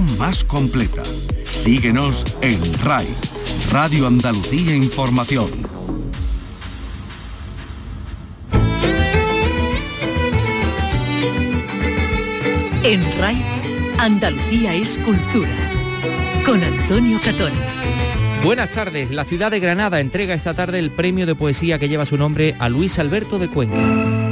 más completa. Síguenos en RAI, Radio Andalucía Información. En RAI, Andalucía es cultura. Con Antonio Catoni. Buenas tardes. La ciudad de Granada entrega esta tarde el premio de poesía que lleva su nombre a Luis Alberto de Cuenca.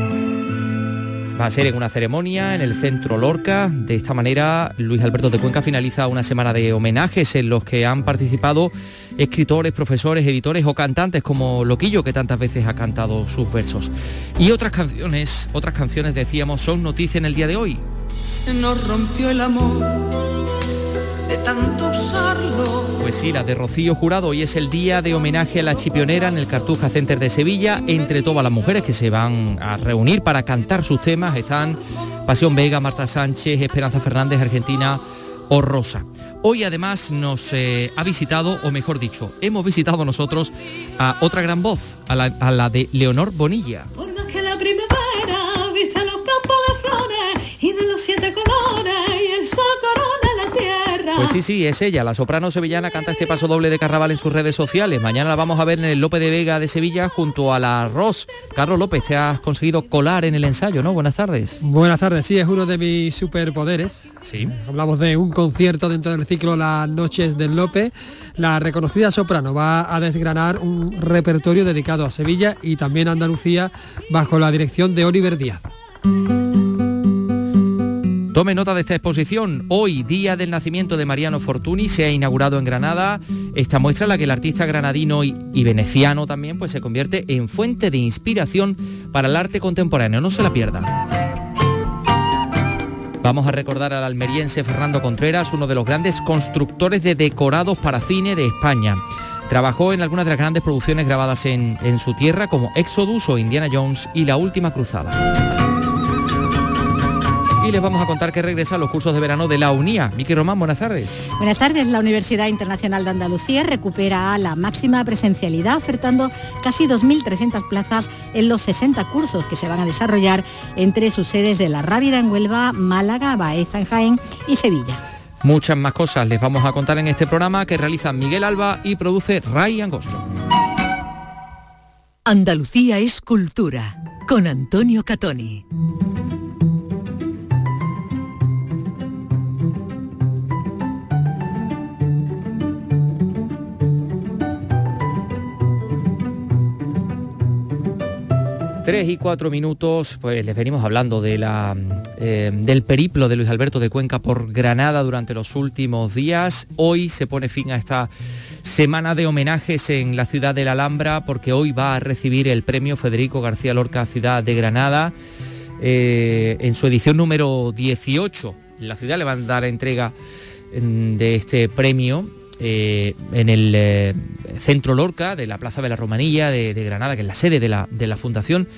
Va a ser en una ceremonia en el centro Lorca. De esta manera, Luis Alberto de Cuenca finaliza una semana de homenajes en los que han participado escritores, profesores, editores o cantantes como Loquillo, que tantas veces ha cantado sus versos. Y otras canciones, otras canciones decíamos, son noticia en el día de hoy. Se nos rompió el amor de tanto usarlo. Pues sí, la de Rocío Jurado. Hoy es el día de homenaje a la chipionera en el Cartuja Center de Sevilla. Entre todas las mujeres que se van a reunir para cantar sus temas están Pasión Vega, Marta Sánchez, Esperanza Fernández, Argentina o Rosa. Hoy además nos eh, ha visitado, o mejor dicho, hemos visitado nosotros a otra gran voz, a la, a la de Leonor Bonilla. Por más que la primavera viste los campos de flores y de los siete colores sí, sí, es ella. La soprano sevillana canta este paso doble de carnaval en sus redes sociales. Mañana la vamos a ver en el Lope de Vega de Sevilla junto a la Ross. Carlos López, te has conseguido colar en el ensayo, ¿no? Buenas tardes. Buenas tardes, sí, es uno de mis superpoderes. Sí. Hablamos de un concierto dentro del ciclo Las Noches del Lope. La reconocida soprano va a desgranar un repertorio dedicado a Sevilla y también a Andalucía bajo la dirección de Oliver Díaz. Tome nota de esta exposición. Hoy, día del nacimiento de Mariano Fortuny, se ha inaugurado en Granada esta muestra en la que el artista granadino y, veneciano también pues, se convierte en fuente de inspiración para el arte contemporáneo. No se la pierda. Vamos a recordar al almeriense Fernando Contreras, uno de los grandes constructores de decorados para cine de España. Trabajó en algunas de las grandes producciones grabadas en, en su tierra como Exodus o Indiana Jones y La Última Cruzada. Y les vamos a contar que regresa a los cursos de verano de la UNIA. Miki Román, buenas tardes. Buenas tardes. La Universidad Internacional de Andalucía recupera la máxima presencialidad ofertando casi 2.300 plazas en los 60 cursos que se van a desarrollar entre sus sedes de La Rábida en Huelva, Málaga, Baeza en Jaén y Sevilla. Muchas más cosas les vamos a contar en este programa que realiza Miguel Alba y produce Ray Angosto. Andalucía es cultura. Con Antonio Catoni. Tres y cuatro minutos, pues les venimos hablando de la, eh, del periplo de Luis Alberto de Cuenca por Granada durante los últimos días. Hoy se pone fin a esta semana de homenajes en la ciudad de la Alhambra porque hoy va a recibir el premio Federico García Lorca Ciudad de Granada eh, en su edición número 18. La ciudad le va a dar entrega mm, de este premio eh, en el eh, Centro Lorca de la Plaza de la Romanilla de, de Granada, que es la sede de la, de la Fundación,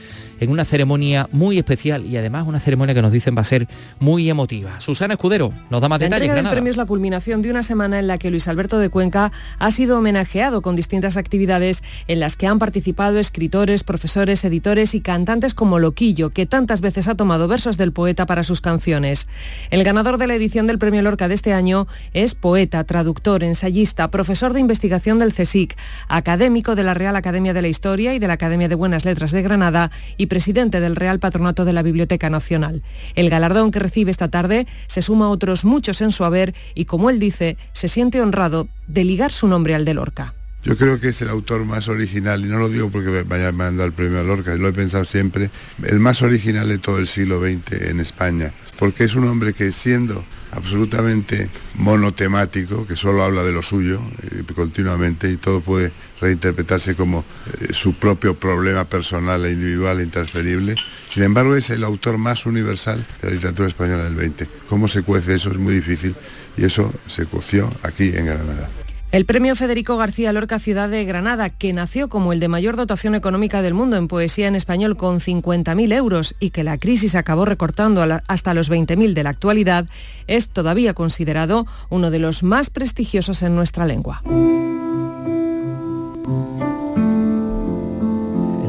en una ceremonia muy especial y además una ceremonia que nos dicen va a ser muy emotiva. Susana Escudero nos da más La detalles. entrega del Granada. premio es la culminación de una semana en la que Luis Alberto de Cuenca ha sido homenajeado con distintas actividades en las que han participado escritores, profesores, editores y cantantes como Loquillo, que tantas veces ha tomado versos del poeta para sus canciones. El ganador de la edición del premio Lorca de este año es poeta, traductor, ensayista, profesor de investigación del CSIC, académico de la Real Academia de la Historia y de la Academia de Buenas Letras de Granada y presidente del Real Patronato de la Biblioteca Nacional. El galardón que recibe esta tarde se suma a otros muchos en su haber y, como él dice, se siente honrado de ligar su nombre al de Lorca. Yo creo que es el autor más original, y no lo digo porque me vaya mandando el premio a Lorca, lo he pensado siempre, el más original de todo el siglo XX en España, porque es un hombre que siendo absolutamente monotemático, que solo habla de lo suyo eh, continuamente y todo puede reinterpretarse como eh, su propio problema personal e individual e intransferible. Sin embargo, es el autor más universal de la literatura española del XX. ¿Cómo se cuece eso? Es muy difícil y eso se coció aquí en Granada. El premio Federico García Lorca Ciudad de Granada, que nació como el de mayor dotación económica del mundo en poesía en español con 50.000 euros y que la crisis acabó recortando hasta los 20.000 de la actualidad, es todavía considerado uno de los más prestigiosos en nuestra lengua.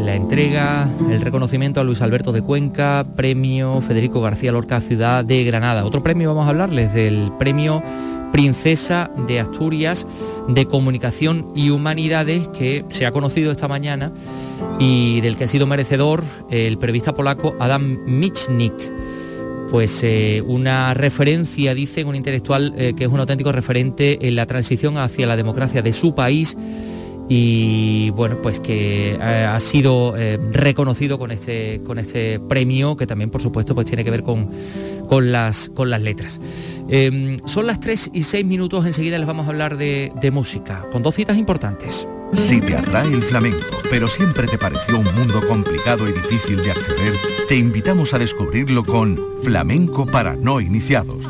La entrega el reconocimiento a Luis Alberto de Cuenca, premio Federico García Lorca Ciudad de Granada. Otro premio vamos a hablarles del premio Princesa de Asturias de Comunicación y Humanidades que se ha conocido esta mañana y del que ha sido merecedor el periodista polaco Adam Michnik. Pues eh, una referencia, dice un intelectual eh, que es un auténtico referente en la transición hacia la democracia de su país y bueno, pues que eh, ha sido reconocido con este, con este premio que también por supuesto pues tiene que ver con, con, las, con las letras. Em, son las 3 y 6 minutos, enseguida les vamos a hablar de, de música, con dos citas importantes. Si te atrae el flamenco, pero siempre te pareció un mundo complicado y difícil de acceder, te invitamos a descubrirlo con Flamenco para no iniciados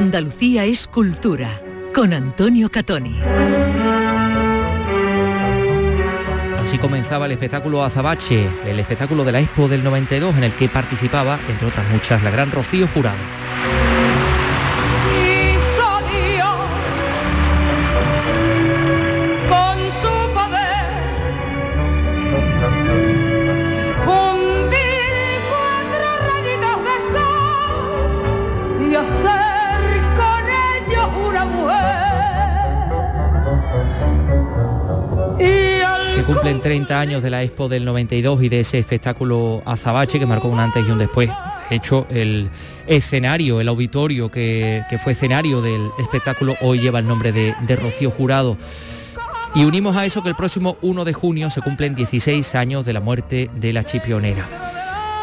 Andalucía es cultura, con Antonio Catoni. Así comenzaba el espectáculo Azabache, el espectáculo de la Expo del 92 en el que participaba, entre otras muchas, la gran Rocío Jurado. Se cumplen 30 años de la Expo del 92 y de ese espectáculo Azabache que marcó un antes y un después. De hecho, el escenario, el auditorio que, que fue escenario del espectáculo hoy lleva el nombre de, de Rocío Jurado. Y unimos a eso que el próximo 1 de junio se cumplen 16 años de la muerte de la chipionera.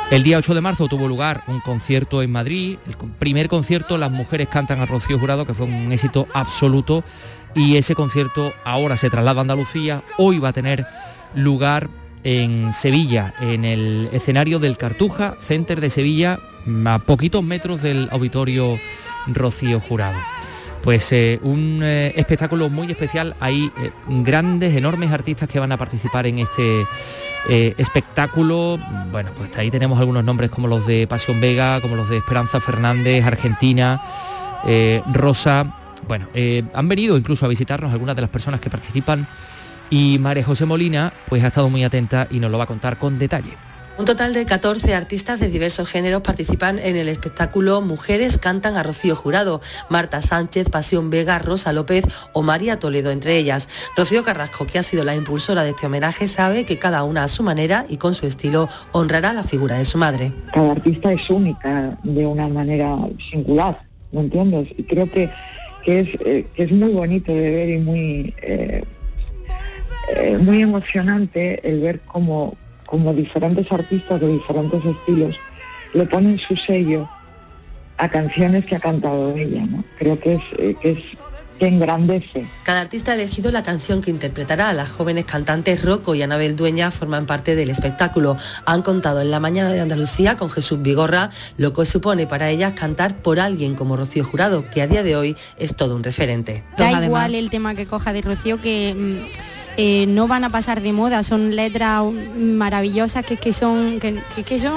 El día 8 de marzo tuvo lugar un concierto en Madrid, el primer concierto Las mujeres cantan a Rocío Jurado, que fue un éxito absoluto y ese concierto ahora se traslada a Andalucía, hoy va a tener lugar en Sevilla, en el escenario del Cartuja Center de Sevilla, a poquitos metros del auditorio Rocío Jurado. Pues eh, un eh, espectáculo muy especial, hay eh, grandes, enormes artistas que van a participar en este espectáculo. Bueno, pues ahí tenemos algunos nombres como los de Pasión Vega, como los de Esperanza Fernández, Argentina, Rosa, bueno, eh, han venido incluso a visitarnos algunas de las personas que participan y María José Molina pues ha estado muy atenta y nos lo va a contar con detalle. Un total de 14 artistas de diversos géneros participan en el espectáculo Mujeres cantan a Rocío Jurado, Marta Sánchez, Pasión Vega, Rosa López o María Toledo entre ellas. Rocío Carrasco, que ha sido la impulsora de este homenaje, sabe que cada una a su manera y con su estilo honrará la figura de su madre. Cada artista es única de una manera singular, ¿me entiendes? Y creo que, que, es, eh, que es muy bonito de ver y muy, eh, eh, muy emocionante el ver cómo como diferentes artistas de diferentes estilos le ponen su sello a canciones que ha cantado ella, ¿no? Creo que es, eh, que es que engrandece. Cada artista ha elegido la canción que interpretará. Las jóvenes cantantes Rocco y Anabel Dueña forman parte del espectáculo. Han contado en la mañana de Andalucía con Jesús Vigorra lo que supone para ellas cantar por alguien como Rocío Jurado, que a día de hoy es todo un referente. Da igual el tema que coja de Rocío que mm, eh, no van a pasar de moda, son letras maravillosas que, que son, que son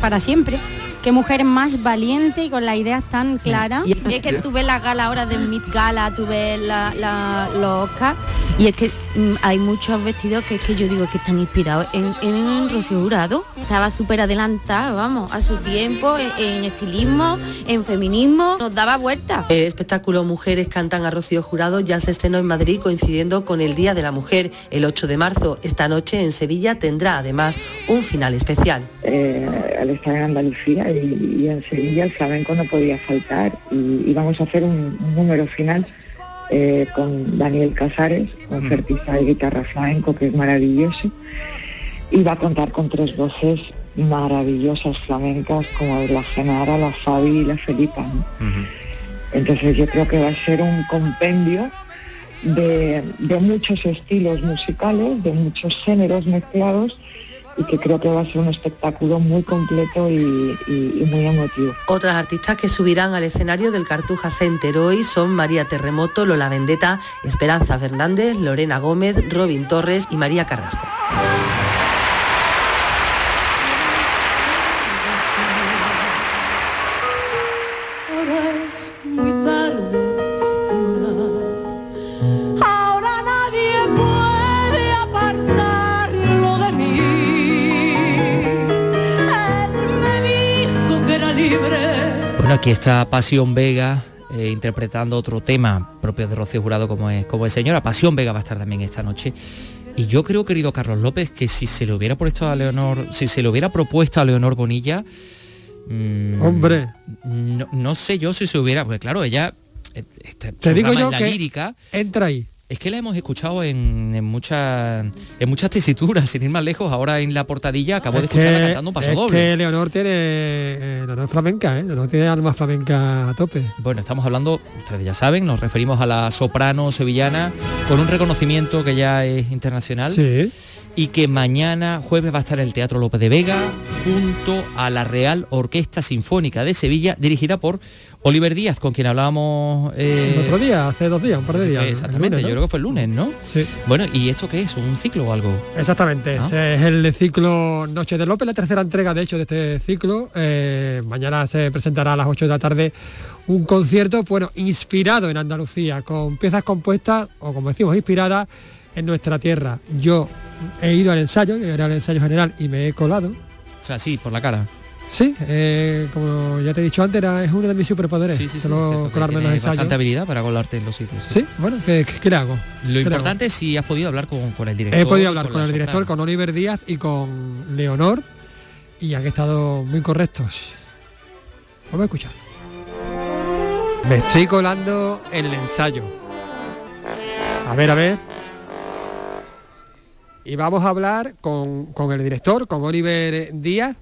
para siempre. Qué mujer más valiente y con las ideas tan claras. Y es que tú ves la gala ahora de Mid Gala, tú ves la, la- los Oscar, y es que mm, hay muchos vestidos que es que yo digo que están inspirados en, en Rocío Jurado. Estaba súper adelantada, vamos, a su tiempo, en, en estilismo, en feminismo, nos daba vueltas. El espectáculo Mujeres cantan a Rocío Jurado ya se estrenó en Madrid coincidiendo con el Día de la Mujer, el 8 de marzo. Esta noche en Sevilla tendrá además un final especial. Eh, al estar en Andalucía y, y en Sevilla el flamenco no podía faltar y, y vamos a hacer un, un número final eh, con Daniel Casares, concertista de guitarra flamenco que es maravilloso y va a contar con tres voces maravillosas flamencas como la Genara, la Fabi y la Felipa. ¿no? Entonces yo creo que va a ser un compendio de, de muchos estilos musicales, de muchos géneros mezclados y que creo que va a ser un espectáculo muy completo y, muy emotivo. Otras artistas que subirán al escenario del Cartuja Center hoy son María Terremoto, Lola Vendetta, Esperanza Fernández, Lorena Gómez, Robin Torres y María Carrasco. Aquí está Pasión Vega eh, interpretando otro tema propio de Rocío Jurado como es, como es señora. Pasión Vega va a estar también esta noche. Y yo creo, querido Carlos López, que si se le hubiera puesto a Leonor, si se le hubiera propuesto a Leonor Bonilla, mm, Hombre. no, no sé yo si se hubiera, porque claro, ella, eh, Te digo yo la que lírica, entra ahí. Es que la hemos escuchado en, en muchas en muchas tesituras, sin ir más lejos. Ahora en la portadilla acabo de Es escucharla que- cantando un paso es doble. que Leonor tiene eh, Leonor flamenca, ¿eh? Leonor tiene alma flamenca a tope. Bueno, estamos hablando, ustedes ya saben, nos referimos a la soprano sevillana con un reconocimiento que ya es internacional Sí. y que mañana jueves va a estar en el Teatro López de Vega junto a la Real Orquesta Sinfónica de Sevilla dirigida por Oliver Díaz, con quien hablábamos eh, El otro día, hace dos días, un par de días. exactamente, lunes, ¿no? yo creo que fue el lunes, ¿no? Sí. Bueno, ¿y esto qué es? ¿Un ciclo o algo? Exactamente, Ah. es el ciclo Noche de López, la tercera entrega de hecho de este ciclo. Eh, mañana se presentará a las 8 de la tarde un concierto, bueno, inspirado en Andalucía, con piezas compuestas, o como decimos, inspiradas en nuestra tierra. Yo he ido al ensayo, yo era el ensayo general y me he colado. O sea, sí, por la cara. Sí, eh, como ya te he dicho antes, era, es uno de mis superpoderes. Sí, sí, sí. solo colarme en los ensayos. bastante habilidad para colarte en los sitios. Sí, bueno, ¿qué, qué- qué le hago? Lo ¿Qué le hago? importante es si has podido hablar con, con el director. He podido hablar con, el director, soprano. con Oliver Díaz y con Leonor y han estado muy correctos. Vamos a escuchar. Me estoy colando en el ensayo. A ver, a ver. Y vamos a hablar con, con el director, con Oliver Díaz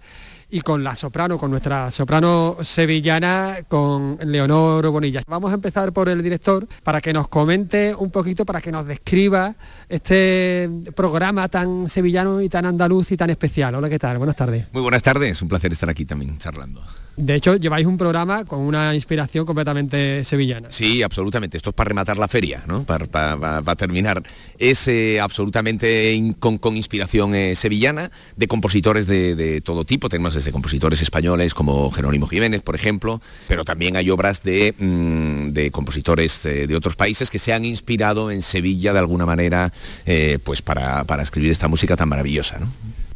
y con la soprano, con nuestra soprano sevillana, con Leonor Bonilla. Vamos a empezar por el director para que nos comente un poquito, para que nos describa este programa tan sevillano y tan andaluz y tan especial. Hola, ¿qué tal? Buenas tardes. Muy buenas tardes, un placer estar aquí también charlando. De hecho, lleváis un programa con una inspiración completamente sevillana. Sí, absolutamente. Esto es para rematar la feria, ¿no? Para, terminar. Es eh, absolutamente con, inspiración eh, sevillana, de compositores de, todo tipo. Tenemos desde compositores españoles como Jerónimo Jiménez, por ejemplo, pero también hay obras de, mm, compositores eh, de otros países que se han inspirado en Sevilla de alguna manera, pues para, para escribir esta música tan maravillosa, ¿no?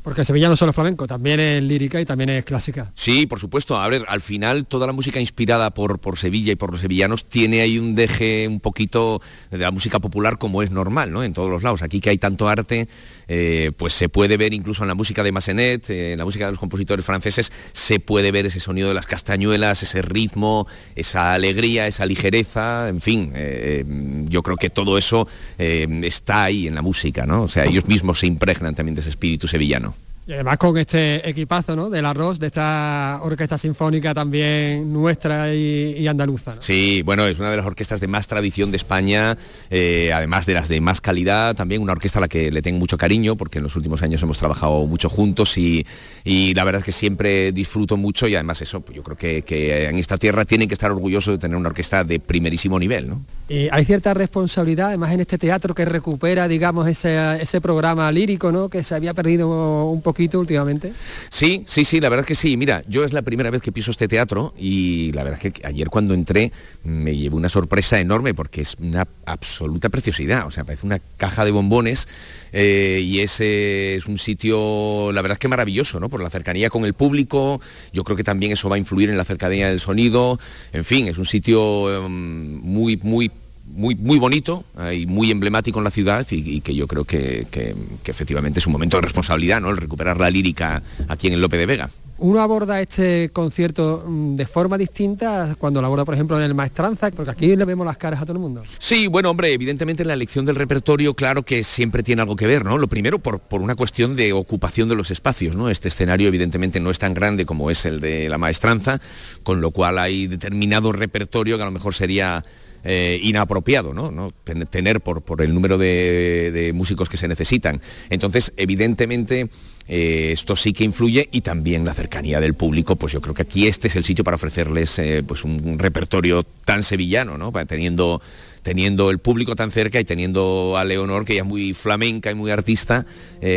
Porque Sevilla no solo es flamenco, también es lírica y también es clásica. Sí, por supuesto. A ver, al final toda la música inspirada por, por Sevilla y por los sevillanos tiene ahí un deje un poquito de la música popular como es normal, ¿no? En todos los lados. Aquí que hay tanto arte, eh, pues se puede ver incluso en la música de Massenet, eh, en la música de los compositores franceses, se puede ver ese sonido de las castañuelas, ese ritmo, esa alegría, esa ligereza, en fin. eh, yo creo que todo eso está ahí en la música, ¿no? O sea, ellos mismos se impregnan también de ese espíritu sevillano. Y además con este equipazo, ¿no? Del arroz, de esta orquesta sinfónica también nuestra y, y andaluza. ¿no? Sí, bueno, es una de las orquestas de más tradición de España, eh, además de las de más calidad, también una orquesta a la que le tengo mucho cariño, porque en los últimos años hemos trabajado mucho juntos y, y la verdad es que siempre disfruto mucho y además eso, pues yo creo que, que en esta tierra tienen que estar orgullosos de tener una orquesta de primerísimo nivel, ¿no? Y hay cierta responsabilidad, además en este teatro que recupera, digamos, ese, ese programa lírico, ¿no? Que se había perdido un últimamente. Sí, sí, sí, la verdad es que sí. Mira, yo es la primera vez que piso este teatro y la verdad es que ayer cuando entré me llevé una sorpresa enorme porque es una absoluta preciosidad. O sea, parece una caja de bombones eh, y es, eh, es un sitio, la verdad es que maravilloso, ¿no? Por la cercanía con el público. Yo creo que también eso va a influir en la cercanía del sonido. En fin, es un sitio em, muy, muy muy, muy bonito eh, y muy emblemático en la ciudad y, y que yo creo que, que- que efectivamente es un momento de responsabilidad, ¿no? El recuperar la lírica aquí en el Lope de Vega. Uno aborda este concierto mm, de forma distinta cuando lo aborda, por ejemplo, en el Maestranza, porque aquí le vemos las caras a todo el mundo. Sí, bueno, hombre, evidentemente la elección del repertorio, claro que siempre tiene algo que ver, ¿no? Lo primero por, por una cuestión de ocupación de los espacios, ¿no? Este escenario evidentemente no es tan grande como es el de la maestranza, con lo cual hay determinado repertorio que a lo mejor sería eh, inapropiado, ¿no? ¿no? Ten- Tener por, por el número de, músicos que se necesitan. Entonces, evidentemente, eh, esto sí que influye y también la cercanía del público, pues yo creo que aquí este es el sitio para ofrecerles eh, pues un, repertorio tan sevillano, ¿no? Teniendo, teniendo el público tan cerca y teniendo a Leonor, que ya es muy flamenca y muy artista,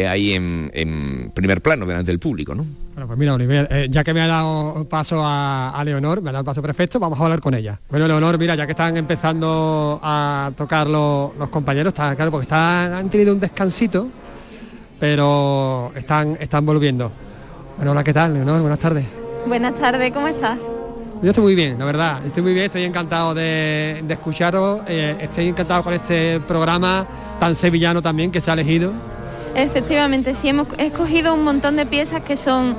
ahí en, en primer plano delante del público, ¿no? Bueno, pues mira, Oliver, eh, ya que me ha dado paso a, a Leonor, me ha dado paso perfecto, vamos a hablar con ella. Bueno, Leonor, mira, ya que están empezando a tocar los, los compañeros, está claro, porque están, han tenido un descansito, pero están, están volviendo. Bueno, hola, ¿qué tal, Leonor? Buenas tardes. Buenas tardes, ¿cómo estás? Yo estoy muy bien, la verdad, estoy muy bien, estoy encantado de, de escucharos, eh, estoy encantado con este programa tan sevillano también que se ha elegido. Efectivamente, sí, hemos escogido un montón de piezas que son,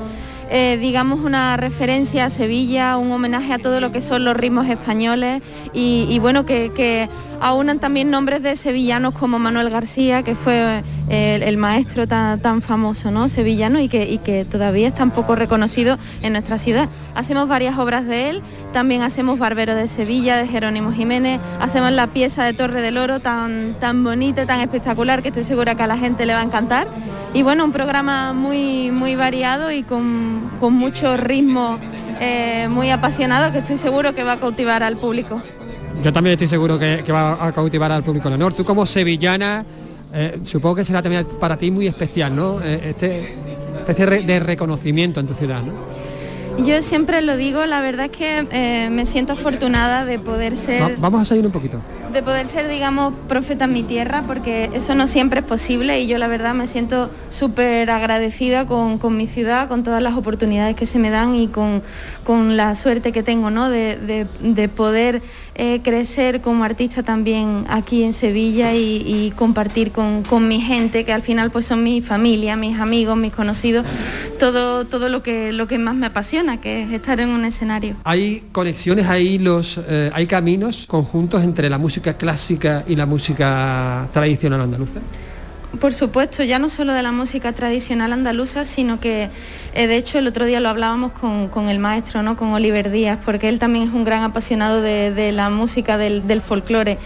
eh, digamos, una referencia a Sevilla, un homenaje a todo lo que son los ritmos españoles y, bueno, que, que aunan también nombres de sevillanos como Manuel García, que fue eh, el, maestro tan, tan famoso, ¿no? Sevillano y que, y que todavía es tan poco reconocido en nuestra ciudad. Hacemos varias obras de él, también hacemos Barbero de Sevilla, de Jerónimo Jiménez, hacemos la pieza de Torre del Oro tan, tan bonita, tan espectacular, que estoy segura que a la gente le va a encantar. Y bueno, un programa muy, muy variado y con, con mucho ritmo eh, muy apasionado que estoy seguro que va a cautivar al público. Yo también estoy seguro que, va a cautivar al público Leonor. Tú como sevillana, eh, supongo que será también para ti muy especial, ¿no? Eh, este especie de reconocimiento en tu ciudad. Yo siempre lo digo, la verdad es que eh, me siento afortunada de poder ser... Va- vamos a salir un poquito. de poder ser, digamos, profeta en mi tierra, porque eso no siempre es posible y yo la verdad me siento súper agradecida con, con mi ciudad, con todas las oportunidades que se me dan y con, con la suerte que tengo, ¿no? De, de- de poder eh, crecer como artista también aquí en Sevilla y, compartir con, con mi gente, que al final pues son mi familia, mis amigos, mis conocidos, todo, todo lo, que, lo que más me apasiona, que es estar en un escenario. Hay conexiones, hay los, eh, hay caminos conjuntos entre la música clásica y la música tradicional andaluza. Por supuesto, ya no solo de la música tradicional andaluza, sino que eh, de hecho el otro día lo hablábamos con, con el maestro, ¿no? con Oliver Díaz, porque él también es un gran apasionado de, de la música del, folclore.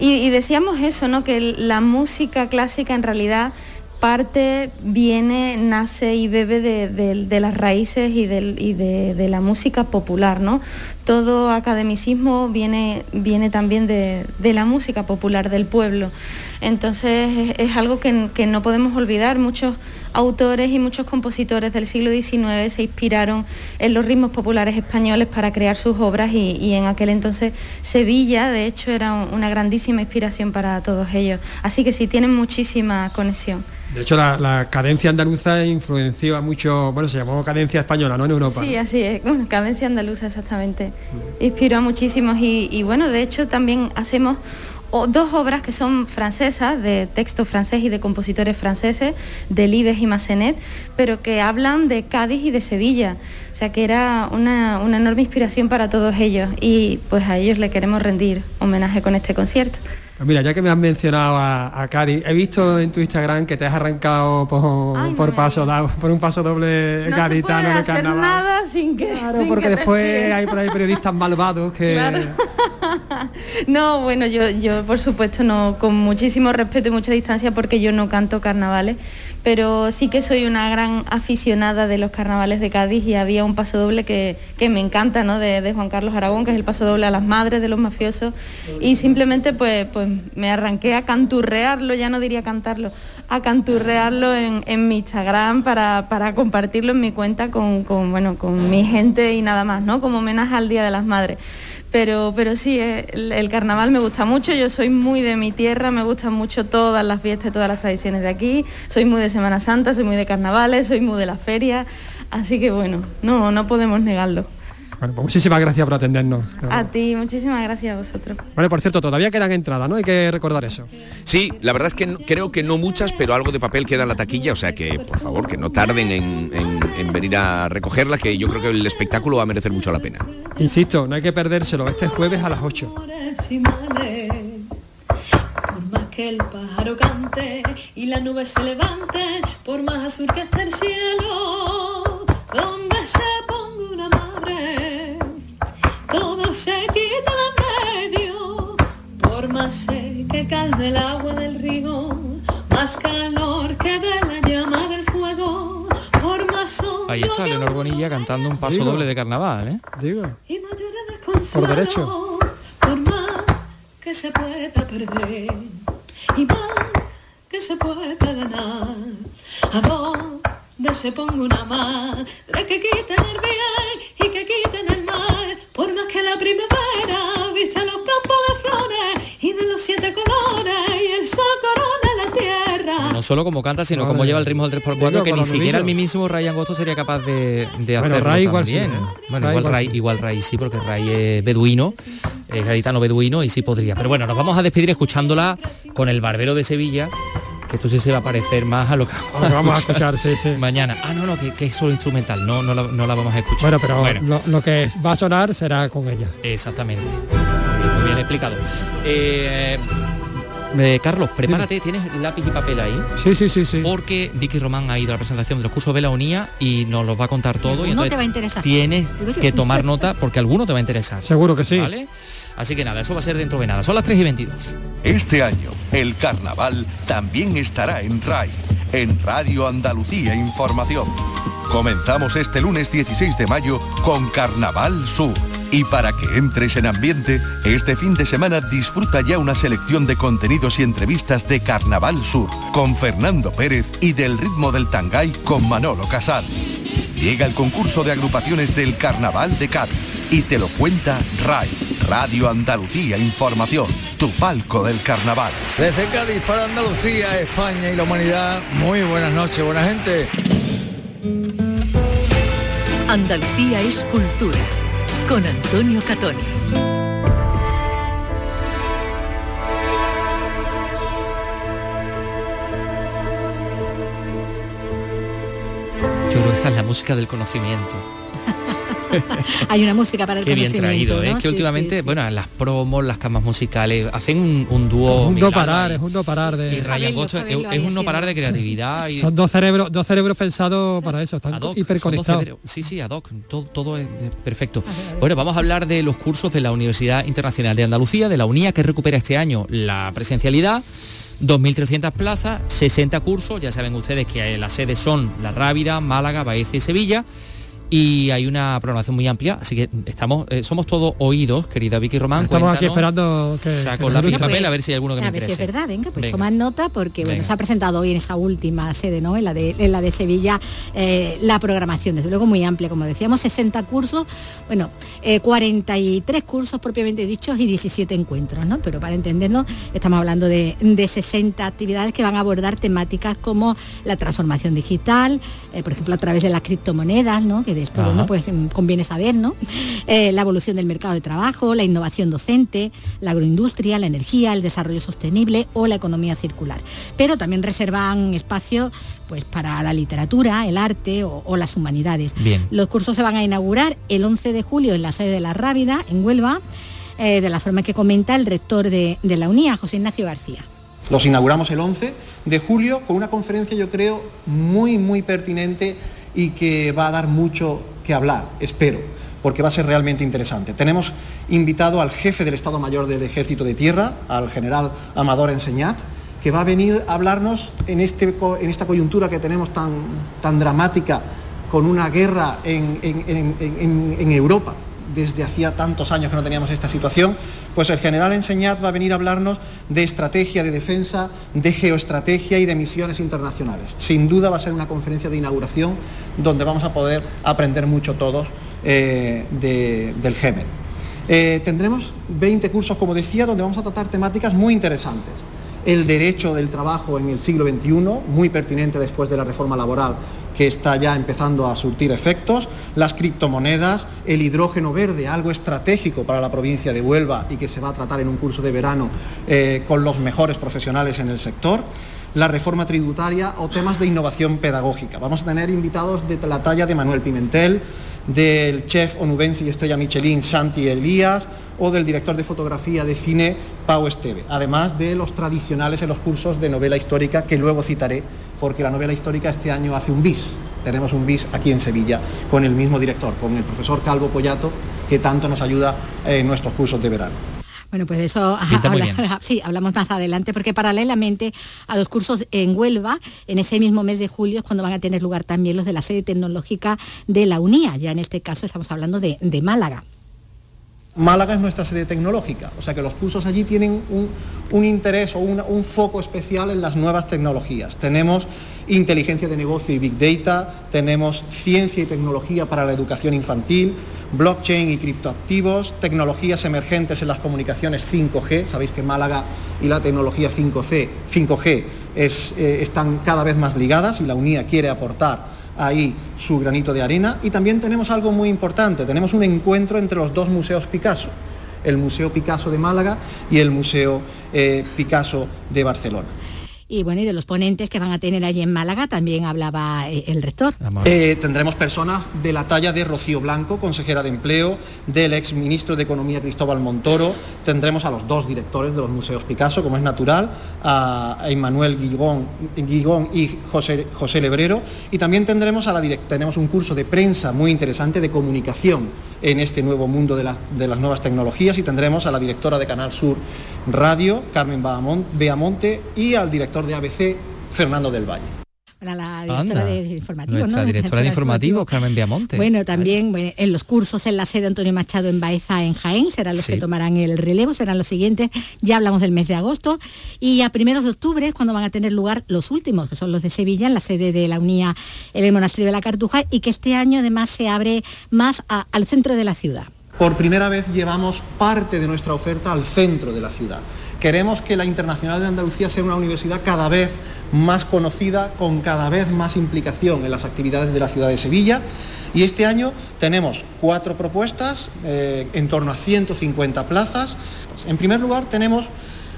Y, y decíamos eso, ¿no? que la música clásica en realidad parte, viene, nace y bebe de, las raíces y, de, la música popular, ¿no? Todo academicismo viene, viene también de, la música popular del pueblo. Entonces es, algo que, no podemos olvidar. Muchos autores y muchos compositores del siglo XIX se inspiraron en los ritmos populares españoles para crear sus obras y, en aquel entonces Sevilla, de hecho, era un- una grandísima inspiración para todos ellos. Así que sí, tienen muchísima conexión. De hecho, la, la cadencia andaluza influenció a mucho, bueno, se llamó cadencia española, ¿no? En Europa. Sí, así es, bueno, cadencia andaluza exactamente. Inspiró a muchísimos y, bueno, de hecho también hacemos dos obras que son francesas, de texto francés y de compositores franceses, de Libes y Massenet, pero que hablan de Cádiz y de Sevilla. O sea que era una, una enorme inspiración para todos ellos y pues a ellos le queremos rendir homenaje con este concierto. Pues mira, ya que me has mencionado a, a Cari, he visto en tu Instagram que te has arrancado por, por paso dado- por un paso doble No se gaditano puede de hacer carnaval. nada sin que... Claro, sin porque que después hay por ahí periodistas malvados que Claro. No, bueno, yo, yo por supuesto no, con muchísimo respeto y mucha distancia porque yo no canto carnavales, pero sí que soy una gran aficionada de los carnavales de Cádiz y había un paso doble que, que me encanta, ¿no? De, Juan Carlos Aragón, que es el paso doble a las madres de los mafiosos, y simplemente pues, pues me arranqué a canturrearlo, ya no diría cantarlo, a canturrearlo en, en mi Instagram para, para compartirlo en mi cuenta con, con, bueno, con mi gente y nada más, ¿no? Como homenaje al Día de las Madres. Pero, pero sí, eh, el, carnaval me gusta mucho, yo soy muy de mi tierra, me gustan mucho todas las fiestas, todas las tradiciones de aquí, soy muy de Semana Santa, soy muy de carnavales, soy muy de la feria, así que bueno, no, no podemos negarlo. Bueno, pues muchísimas gracias por atendernos. A ti, muchísimas gracias a vosotros. Vale, por cierto, todavía quedan entradas, ¿no? Hay que recordar eso. Sí, la verdad es que no- creo que no muchas, pero algo de papel queda en la taquilla, o sea que por favor que no tarden en, en- en venir a recogerla, que yo creo que el espectáculo va a merecer mucho la pena. Insisto, no hay que perdérselo, este jueves a las 8. y males. Por más que el pájaro cante y la nube se levante, por más azul que esté el cielo, donde se ponga una madre, todo se quita de en medio, por más sé que calme el agua del río, más calor que de la llama del fuego, por más Ahí está Leonor Bonilla cantando un paso Digo. doble de carnaval, ¿eh? Digo. y mayores desconsuelo, Por derecho. por más que se pueda perder y más que se pueda ganar. A donde se ponga una madre que quiten el bien y que quiten el mal, por más que la primavera viste los campos de flores y de los siete colores y el sol corona la tierra. No solo como canta, sino como lleva el ritmo del 3x4, Bueno, que ni siquiera el mismísimo Ray Angosto sería capaz de, de Bueno, hacerlo Ray igual sí, también. ¿eh? Bueno, Ray igual Ray, sí. igual Ray sí, porque Ray es beduino, es gaditano beduino y sí podría. Pero bueno, nos vamos a despedir escuchándola con el barbero de Sevilla, que esto sí se va a parecer más a lo que vamos a escuchar, sí, sí. mañana. Ah, no, no, que, que es solo instrumental, no, no, la, no la vamos a escuchar. Bueno, pero Bueno, Lo, lo que va a sonar será con ella. Exactamente. Muy bien explicado. Eh, eh, Carlos, prepárate, tienes lápiz y papel ahí. Sí, sí, sí, sí. Porque Vicky Román ha ido a la presentación de los cursos de la UNIA y nos los va a contar todo. y entonces te va a interesar. Tienes que tomar nota porque alguno te va a interesar. Seguro que sí. ¿Vale? Así que nada, eso va a ser dentro de nada. Son las 3 y 22. Este año, el carnaval también estará en RAI, en Radio Andalucía Información. Comenzamos este lunes 16 de mayo con Carnaval Sur. Y para que entres en ambiente, este fin de semana disfruta ya una selección de contenidos y entrevistas de Carnaval Sur con Fernando Pérez y del ritmo del Tangay con Manolo Casal. Llega el concurso de agrupaciones del Carnaval de Cádiz y te lo cuenta RAI, Radio Andalucía Información, tu palco del carnaval. Desde Cádiz para Andalucía, España y la humanidad, muy buenas noches, buena gente. Andalucía es cultura. Con Antonio Catoni. Yo creo que esta es la música del conocimiento. Hay una música para el Qué bien traído, ¿eh? ¿no? que Sí, últimamente, sí, sí. bueno, las promos, las camas musicales, hacen un, un dúo. un no parar, y- es un no parar y de. Ryan Gosto, es, es un no parar de creatividad y Son dos cerebros, dos cerebros pensados para eso, están hoc, hiperconectados. Sí, sí, ad hoc, todo, todo es eh, perfecto. Bueno, vamos a hablar de los cursos de la Universidad Internacional de Andalucía, de la UNIA, que recupera este año la presencialidad. 2.300 plazas, 60 cursos, ya saben ustedes que eh, las sedes son La Rábida, Málaga, Baeza y Sevilla. Y hay una programación muy amplia, así que estamos, eh, somos todos oídos, querida Vicky Román. Estamos aquí esperando que. Saco y nos papel Pues, a ver si hay alguno que me a ver si es interese. verdad, venga, pues Venga. tomad nota porque bueno, se ha presentado hoy en esa última sede, ¿no? En la de, en la de Sevilla, eh, la programación, desde luego muy amplia, como decíamos, 60 cursos, bueno, eh, 43 cursos propiamente dichos y 17 encuentros, ¿no? Pero para entendernos, estamos hablando de, de 60 actividades que van a abordar temáticas como la transformación digital, eh, por ejemplo, a través de las criptomonedas, ¿no? Que Ajá. bueno, pues mm, conviene saber, ¿no? Eh, la evolución del mercado de trabajo, la innovación docente, la agroindustria, la energía, el desarrollo sostenible o la economía circular. Pero también reservan espacio pues, para la literatura, el arte o, o las humanidades. Bien. Los cursos se van a inaugurar el 11 de julio en la sede de La Rábida, en Huelva, eh, de la forma que comenta el rector de, de la UNIA, José Ignacio García. Los inauguramos el 11 de julio con una conferencia yo creo muy muy pertinente y que va a dar mucho que hablar, espero, porque va a ser realmente interesante. Tenemos invitado al jefe del Estado Mayor del Ejército de Tierra, al general Amador Enseñat, que va a venir a hablarnos en, este, en esta coyuntura que tenemos tan, tan dramática con una guerra en- en- en- en Europa desde hacía tantos años que no teníamos esta situación, pues el general Enseñat va a venir a hablarnos de estrategia de defensa, de geoestrategia y de misiones internacionales. Sin duda va a ser una conferencia de inauguración donde vamos a poder aprender mucho todos eh, de- del GEMEN. Eh, tendremos 20 cursos, como decía, donde vamos a tratar temáticas muy interesantes. El derecho del trabajo en el siglo XXI, muy pertinente después de la reforma laboral que está ya empezando a surtir efectos, las criptomonedas, el hidrógeno verde, algo estratégico para la provincia de Huelva y que se va a tratar en un curso de verano eh, con los mejores profesionales en el sector, la reforma tributaria o temas de innovación pedagógica. Vamos a tener invitados de la talla de Manuel Pimentel, del chef onubense y estrella Michelin Santi Elías o del director de fotografía de cine Pau Esteve, además de los tradicionales en los cursos de novela histórica que luego citaré, porque la novela histórica este año hace un bis. Tenemos un bis aquí en Sevilla con el mismo director, con el profesor Calvo Collato, que tanto nos ayuda en nuestros cursos de verano. Bueno, pues de eso habla- sí, hablamos más adelante, porque paralelamente a los cursos en Huelva, en ese mismo mes de julio es cuando van a tener lugar también los de la sede tecnológica de la UNIA. Ya en este caso estamos hablando de, de Málaga. Málaga es nuestra sede tecnológica, o sea que los cursos allí tienen un, un interés o un foco especial en las nuevas tecnologías. Tenemos inteligencia de negocio y big data, tenemos ciencia y tecnología para la educación infantil, blockchain y criptoactivos, tecnologías emergentes en las comunicaciones 5G, sabéis que Málaga y la tecnología 5C, 5G es, eh, están cada vez más ligadas y la UNIA quiere aportar ahí su granito de arena. Y también tenemos algo muy importante, tenemos un encuentro entre los dos museos Picasso, el Museo Picasso de Málaga y el Museo eh, Picasso de Barcelona. Y bueno, y de los ponentes que van a tener allí en Málaga también hablaba eh, el rector. Eh, tendremos personas de la talla de Rocío Blanco, consejera de Empleo, del ex ministro de Economía Cristóbal Montoro, tendremos a los dos directores de los museos Picasso, como es natural, a Emmanuel Guigón, Guigón y José, José Lebrero, y también tendremos, a la direc- tenemos un curso de prensa muy interesante de comunicación en este nuevo mundo de, las- de las nuevas tecnologías. Y tendremos a la directora de Canal Sur Radio, Carmen Beamonte, y al director de ABC, Fernando del Valle. Para la directora Anda, de, de informativos, Nuestra ¿no? directora de informativos, Carmen Viamonte. Bueno, también bueno, en los cursos en la sede Antonio Machado en Baeza, en Jaén, serán los Sí. que tomarán el relevo, serán los siguientes. Ya hablamos del mes de agosto. Y a primeros de octubre es cuando van a tener lugar los últimos, que son los de Sevilla, en la sede de la UNIA, en el Monasterio de la Cartuja, y que este año además se abre más a- al centro de la ciudad. Por primera vez llevamos parte de nuestra oferta al centro de la ciudad. Queremos que la Internacional de Andalucía sea una universidad cada vez más conocida, con cada vez más implicación en las actividades de la ciudad de Sevilla. Y este año tenemos cuatro propuestas, eh, en torno a 150 plazas. En primer lugar tenemos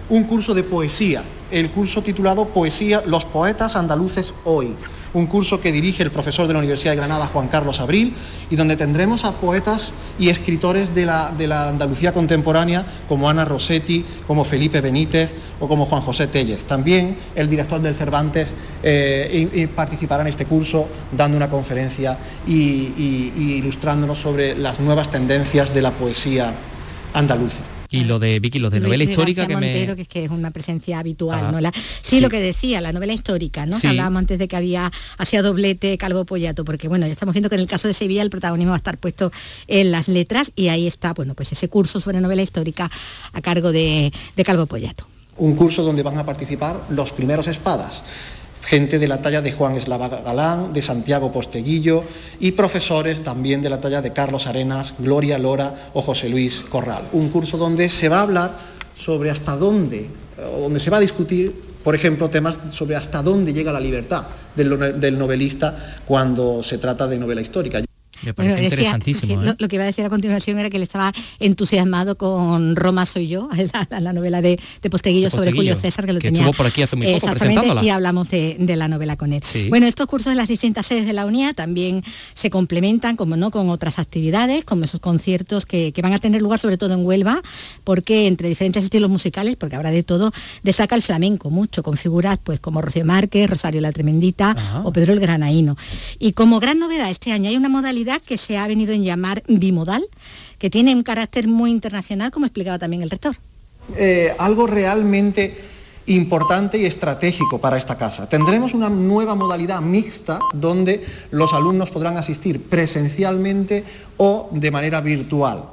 un curso de poesía, el curso titulado Poesía, los poetas andaluces hoy, un curso que dirige el profesor de la Universidad de Granada, Juan Carlos Abril, y donde tendremos a poetas y escritores de la, de la Andalucía contemporánea, como Ana Rossetti, como Felipe Benítez o como Juan José Tellez. También el director del Cervantes eh, y- participará en este curso dando una conferencia y- y ilustrándonos sobre las nuevas tendencias de la poesía andaluza. Y lo de Vicky, lo de Luis novela García histórica que Montero, me... que es que es una presencia habitual, Ah, ¿no? La- sí, sí. lo que decía, la novela histórica, ¿no? Sí. Hablábamos antes de que había hacía doblete Calvo Pollato, porque bueno, ya estamos viendo que en el caso de Sevilla el protagonismo va a estar puesto en las letras y ahí está, bueno, pues ese curso sobre novela histórica a cargo de, de Calvo Pollato. un curso donde van a participar los primeros espadas, gente de la talla de Juan Eslava Galán, de Santiago Posteguillo y profesores también de la talla de Carlos Arenas, Gloria Lora o José Luis Corral. Un curso donde se va a hablar sobre hasta dónde, o donde se va a discutir, por ejemplo, temas sobre hasta dónde llega la libertad del novelista cuando se trata de novela histórica. Me parece interesantísimo. ¿eh? lo, lo que iba a decir a continuación era que él estaba entusiasmado con Roma soy yo, la, la- la novela de, de Posteguillo De sobre Julio César, que lo que tenía estuvo por aquí hace muy poco exactamente, presentándola. y hablamos de, de la novela con él. Sí. Bueno, estos cursos de las distintas sedes de la UNIA también se complementan, como no, con otras actividades, como esos conciertos que, que van a tener lugar sobre todo en Huelva, porque entre diferentes estilos musicales, porque habrá de todo, destaca el flamenco mucho, con figuras pues como Rocío Márquez, Rosario la Tremendita Ajá. o Pedro el Granaíno. Y como gran novedad este año hay una modalidad que se ha venido en llamar bimodal, que tiene un carácter muy internacional, como explicaba también el rector. eh, algo realmente importante y estratégico para esta casa. Tendremos una nueva modalidad mixta donde los alumnos podrán asistir presencialmente o de manera virtual.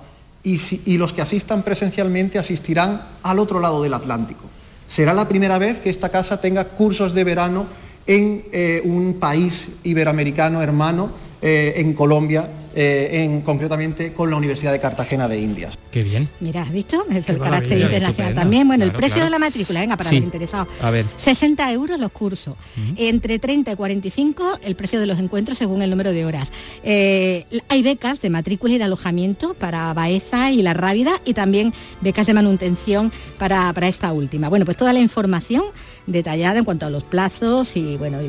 Y, los que asistan presencialmente asistirán al otro lado del Atlántico. Será la primera vez que esta casa tenga cursos de verano en eh, un país iberoamericano hermano, eh, en Colombia, eh, en, concretamente con la Universidad de Cartagena de Indias. Qué bien. Mira, ¿has visto? Es el carácter internacional también. Bueno, el precio claro. de la matrícula, venga, para Sí. los interesados. A ver. 60 euros los cursos. Entre 30 y 45 el precio de los encuentros según el número de horas. Eh, hay becas de matrícula y de alojamiento para Baeza y La Rábida y también becas de manutención para, para esta última. Bueno, pues toda la información detallada en cuanto a los plazos y bueno y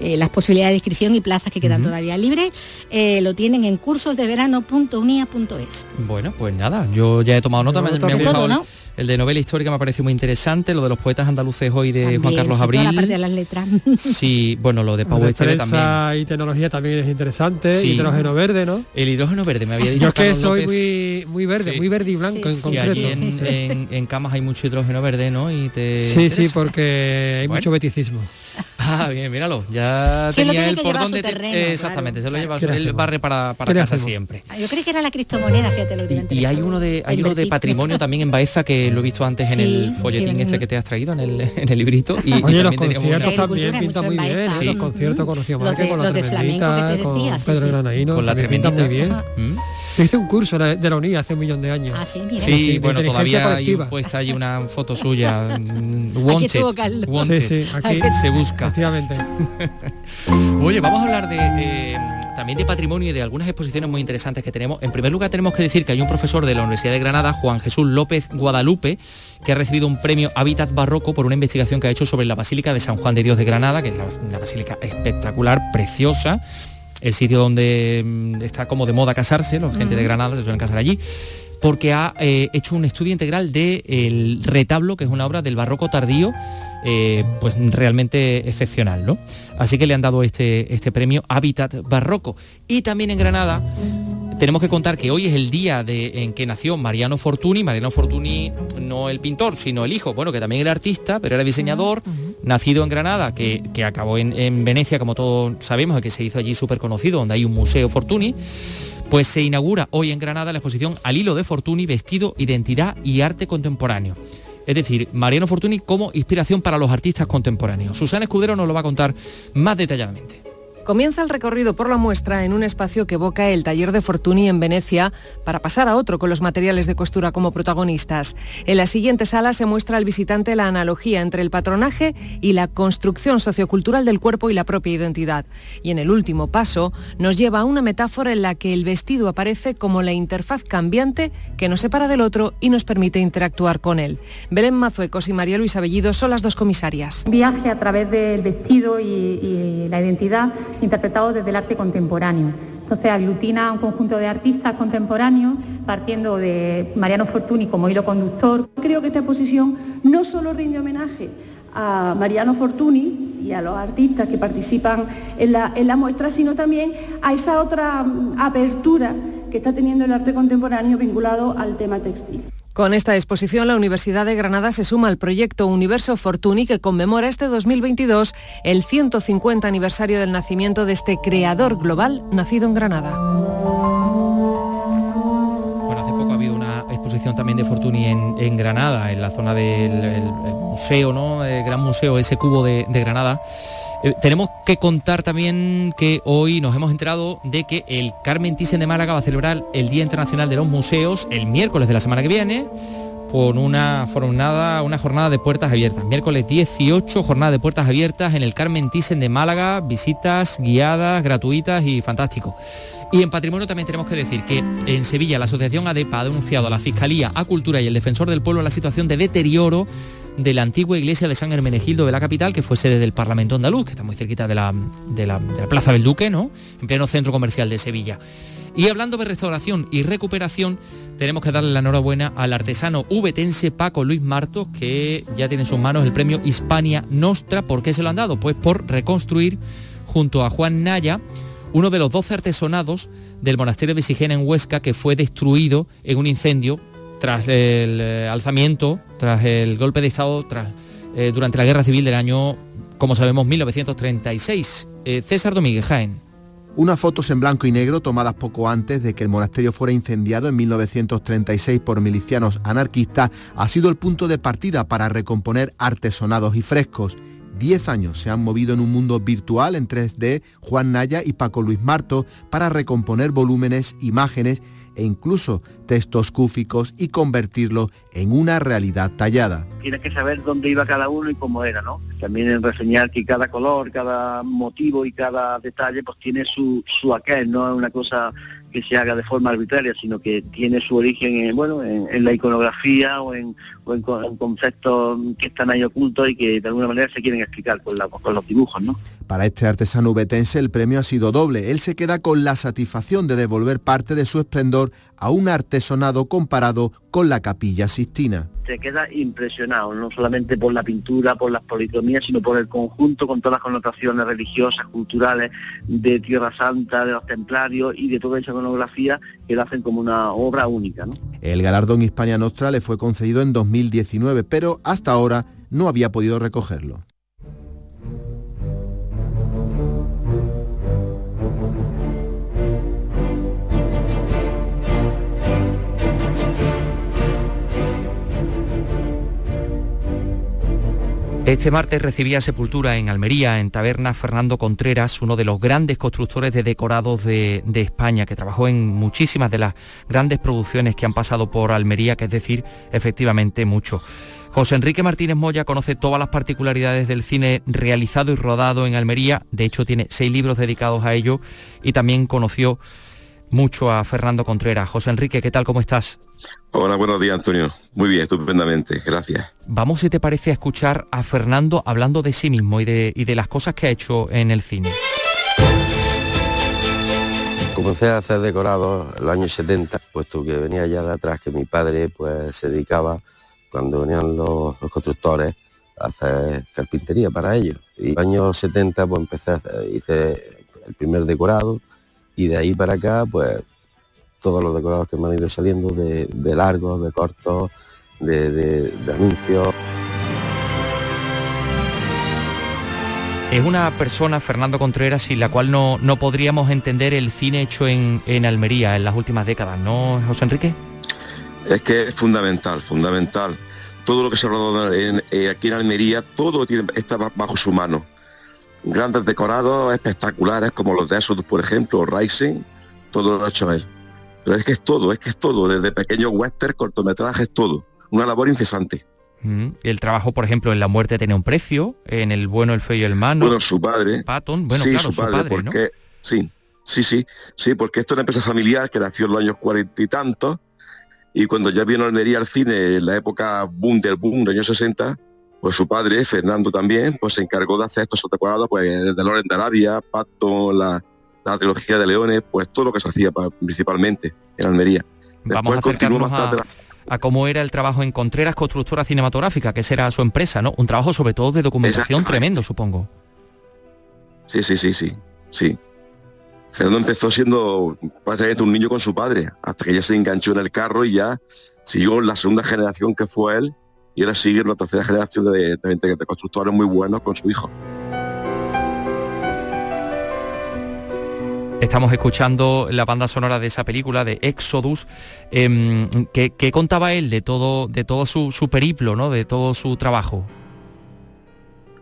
eh, las posibilidades de inscripción y plazas que quedan todavía libres. Eh, lo tienen en cursosdeverano.unia.es. Bueno, pues nada, yo ya he tomado nota, me, me ha gustado el, el, de novela histórica me ha parecido muy interesante, lo de los poetas andaluces hoy de Juan Carlos Abril. Toda la parte de las letras. Sí, bueno, lo de Pau Esteve también. y tecnología también es interesante, sí. hidrógeno verde, ¿no? El hidrógeno verde, me había dicho Yo es que Carlos soy López. muy, muy verde, Sí. muy verde y blanco en Que concreto. allí en, en- en camas hay mucho hidrógeno verde, ¿no? Y te Sí, sí, interesa. Hay Bueno. mucho beticismo. Ah, bien, míralo. Ya Sí, tenía él por dónde te- terreno, eh, exactamente, se lo lleva ¿Qué le él hacemos? barre para, para ¿Qué le casa hacemos? siempre. Yo creí que era la cristomoneda, fíjate lo que te Y hay uno de hay uno de patrimonio también en Baeza que lo he visto antes en Sí, el folletín sí, este que te has traído en el, en el librito y, y Oye, los también teníamos conciertos también pintan muy bien, ¿eh? Sí. los conciertos conocíamos Los de- con la los tremendita, con Pedro. Granaíno, Con la pintan muy bien. Hice un curso de la UNIA hace un millón de años. Ah, sí, mira. Sí, bueno, todavía hay colectiva. puesta allí una foto suya. mm, Aquí Wanted. wanted. Sí, sí, aquí se busca. Efectivamente. Oye, vamos a hablar de eh, también de patrimonio y de algunas exposiciones muy interesantes que tenemos. En primer lugar, tenemos que decir que hay un profesor de la Universidad de Granada, Juan Jesús López Guadalupe, que ha recibido un premio Hábitat Barroco por una investigación que ha hecho sobre la Basílica de San Juan de Dios de Granada, que es una basílica espectacular, preciosa. El sitio donde mm, está como de moda casarse, la gente de Granada se suelen casar allí porque ha eh, hecho un estudio integral del retablo, que es una obra del barroco tardío, eh, pues realmente excepcional, ¿no? Así que le han dado este, este premio Hábitat Barroco. Y también en Granada tenemos que contar que hoy es el día de, en que nació Mariano Fortuny. Mariano Fortuny, no el pintor, sino el hijo, bueno, que también era artista, pero era diseñador, nacido en Granada, que, que acabó en, en Venecia, como todos sabemos, que se hizo allí súper conocido, donde hay un museo Fortuny. Pues se inaugura hoy en Granada la exposición Al hilo de Fortuny, vestido, identidad y arte contemporáneo. Es decir, Mariano Fortuny como inspiración para los artistas contemporáneos. Susana Escudero nos lo va a contar más detalladamente. Comienza el recorrido por la muestra en un espacio que evoca el taller de Fortuny en Venecia para pasar a otro con los materiales de costura como protagonistas. En la siguiente sala se muestra al visitante la analogía entre el patronaje y la construcción sociocultural del cuerpo y la propia identidad. Y en el último paso nos lleva a una metáfora en la que el vestido aparece como la interfaz cambiante que nos separa del otro y nos permite interactuar con él. Belén Mazuecos y María Luisa Bellido son las dos comisarias. viaje a través del vestido y, y la identidad interpretado desde el arte contemporáneo. Entonces aglutina a un conjunto de artistas contemporáneos, partiendo de Mariano Fortuny como hilo conductor. Creo que esta exposición no solo rinde homenaje a Mariano Fortuny y a los artistas que participan en la, en la muestra, sino también a esa otra mm, apertura que está teniendo el arte contemporáneo vinculado al tema textil. Con esta exposición, la Universidad de Granada se suma al proyecto Universo Fortuny que conmemora este 2022 el 150 aniversario del nacimiento de este creador global nacido en Granada. Bueno, hace poco ha habido una exposición también de Fortuny en, Granada, en la zona del el- el museo, ¿no? El gran museo, ese cubo de Granada. Eh, tenemos que contar también que hoy nos hemos enterado de que el Carmen Thyssen de Málaga va a celebrar el Día Internacional de los Museos el miércoles de la semana que viene por una jornada, una jornada de puertas abiertas. Miércoles 18, jornada de puertas abiertas en el Carmen Thyssen de Málaga, visitas guiadas, gratuitas y fantástico. Y en patrimonio también tenemos que decir que en Sevilla la Asociación ADEPA ha denunciado a la Fiscalía, a Cultura y el Defensor del Pueblo la situación de deterioro de la antigua iglesia de San Hermenegildo de la capital, que fue sede del Parlamento andaluz, que está muy cerquita de la, de la- de la Plaza del Duque, ¿no? En pleno centro comercial de Sevilla. Y hablando de restauración y recuperación, tenemos que darle la enhorabuena al artesano ubetense Paco Luis Martos, que ya tiene en sus manos el premio Hispania Nostra. ¿Por qué se lo han dado? Pues por reconstruir junto a Juan Naya uno de los 12 artesonados del monasterio de en Huesca que fue destruido en un incendio tras el eh, alzamiento, tras el golpe de Estado, tras, eh, durante la Guerra Civil del año, como sabemos, 1936. Eh, César Domínguez Jaén. Unas fotos en blanco y negro tomadas poco antes de que el monasterio fuera incendiado en 1936 por milicianos anarquistas ha sido el punto de partida para recomponer artesonados y frescos. Diez años se han movido en un mundo virtual en 3D Juan Naya y Paco Luis Marto para recomponer volúmenes, imágenes e incluso textos cúficos y convertirlo en una realidad tallada. tienes que saber dónde iba cada uno y cómo era, ¿no? También en reseñar que cada color, cada motivo y cada detalle pues tiene su, su aquel, no es una cosa que se haga de forma arbitraria, sino que tiene su origen en, bueno, en, la iconografía o, en, conceptos que están ahí ocultos y que de alguna manera se quieren explicar con, con los dibujos. ¿no? Para este artesano ubetense el premio ha sido doble. Él se queda con la satisfacción de devolver parte de su esplendor a un artesonado comparado con la capilla Sistina. Se queda impresionado, no solamente por la pintura, por las policromías, sino por el conjunto con todas las connotaciones religiosas, culturales, de Tierra Santa, de los templarios y de toda esa iconografía que lo hacen como una obra única. El galardón Hispania Nostra le fue concedido en 2019, pero hasta ahora no había podido recogerlo. Este martes recibía sepultura en Almería, en Taberna, Fernando Contreras, uno de los grandes constructores de decorados de, España, que trabajó en muchísimas de las grandes producciones que han pasado por Almería, que es decir, efectivamente mucho. José Enrique Martínez Moya conoce todas las particularidades del cine realizado y rodado en Almería, de hecho tiene seis libros dedicados a ello y también conoció mucho a Fernando Contreras. José Enrique, ¿qué tal? ¿Cómo estás? Hola, buenos días, Antonio. Muy bien, estupendamente, gracias. Vamos, si te parece, a escuchar a Fernando hablando de sí mismo y de, y de las cosas que ha hecho en el cine. Comencé a hacer decorados en los años 70, puesto que venía ya de atrás que mi padre pues se dedicaba, cuando venían los, constructores, a hacer carpintería para ellos. Y en los años 70 pues empecé, a hice el primer decorado y de ahí para acá pues todos los decorados que me han ido saliendo de, largos, de cortos, de, anuncios. Es una persona, Fernando Contreras, sin la cual no, no podríamos entender el cine hecho en, Almería en las últimas décadas, ¿no, José Enrique? Es que es fundamental, fundamental. Todo lo que se ha rodado eh, aquí en Almería, todo está bajo su mano. Grandes decorados espectaculares como los de Esos, por ejemplo, Rising, todo lo ha hecho él. Pero es que es todo, es que es todo, desde pequeños western, cortometrajes, todo. Una labor incesante. Mm, el trabajo, por ejemplo, en La muerte tiene un precio, en El bueno, el feo y el malo. Bueno, su padre. Patton, bueno, sí, su padre, porque, Sí, sí, sí, sí, porque esto es una empresa familiar que nació en los años cuarenta y tantos, y cuando ya vino Almería al cine, en la época boom del boom de años 60, pues su padre, Fernando también, pues se encargó de hacer estos decorados, pues de Loren de Arabia, Patton, la, la trilogía de Leones, pues todo lo que se hacía principalmente en Almería. Vamos a acercarnos a, cómo era el trabajo en Contreras Constructora Cinematográfica, que era su empresa, ¿no? Un trabajo sobre todo de documentación tremendo, supongo. Sí, sí, sí, sí, sí. Fernando empezó siendo básicamente un niño con su padre, hasta que ya se enganchó en el carro y ya siguió la segunda generación que fue él, y ahora sigue la tercera generación de, de, de constructores muy buenos con su hijo. Estamos escuchando la banda sonora de esa película, de Exodus, eh, que, contaba él de todo, de todo su, periplo, ¿no? de todo su trabajo.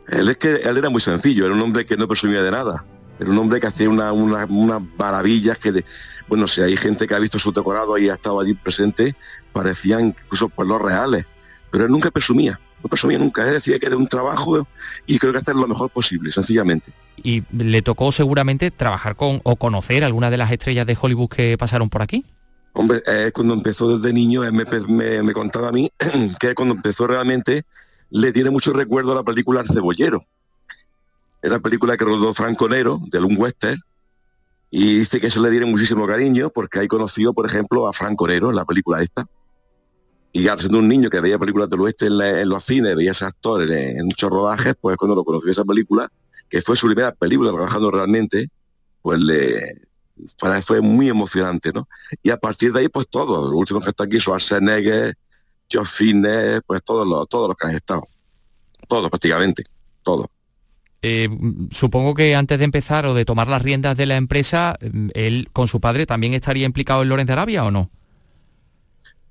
Él es que él era muy sencillo, era un hombre que no presumía de nada. Era un hombre que hacía unas una, maravillas que, bueno, si hay gente que ha visto su decorado y ha estado allí presente, parecían incluso pues, los reales. Pero él nunca presumía no presumía nunca, él decía que era un trabajo y creo que hacer lo mejor posible, sencillamente. ¿Y le tocó seguramente trabajar con o conocer alguna de las estrellas de Hollywood que pasaron por aquí? Hombre, cuando empezó desde niño, me, me, contaba a mí que cuando empezó realmente le tiene mucho recuerdo a la película El Cebollero. Era la película que rodó Franco Nero, de un western, y dice que se le tiene muchísimo cariño porque ahí conoció, por ejemplo, a Franco Nero en la película esta. Y ya siendo un niño que veía películas del oeste en, los cines, veía ese actor en, muchos rodajes, pues cuando lo conocí esa película, que fue su primera película trabajando realmente, pues le para fue muy emocionante, ¿no? Y a partir de ahí, pues todo, los últimos que está aquí, Schwarzenegger, George Fitness, pues todos los, todos los que han estado. Todos prácticamente, todos. Eh, supongo que antes de empezar o de tomar las riendas de la empresa, él con su padre también estaría implicado en Lorenz Arabia o no?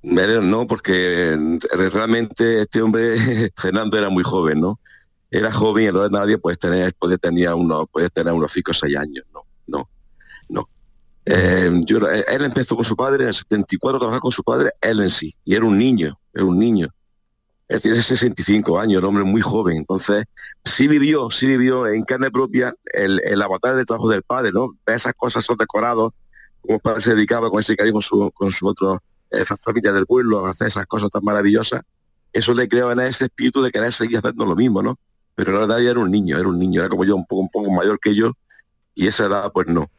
No, porque realmente este hombre, Fernando, era muy joven, ¿no? Era joven y entonces nadie puede tener, puede tener unos, puede tener unos 5 o 6 años, no, no, no. Eh, él empezó con su padre en el 74 trabajaba con su padre, él en sí, y era un niño, era un niño. Él tiene 65 años, un hombre muy joven, entonces sí vivió, sí vivió en carne propia el, el avatar del trabajo del padre, ¿no? Esas cosas, son decorados, como padre se dedicaba con ese cariño con su otro, esas familias del pueblo a hacer esas cosas tan maravillosas, eso le creaba en ese espíritu de querer seguir haciendo lo mismo, ¿no? Pero la verdad ya era un niño, era un niño, era como yo, un poco, un poco mayor que yo, y esa edad pues no.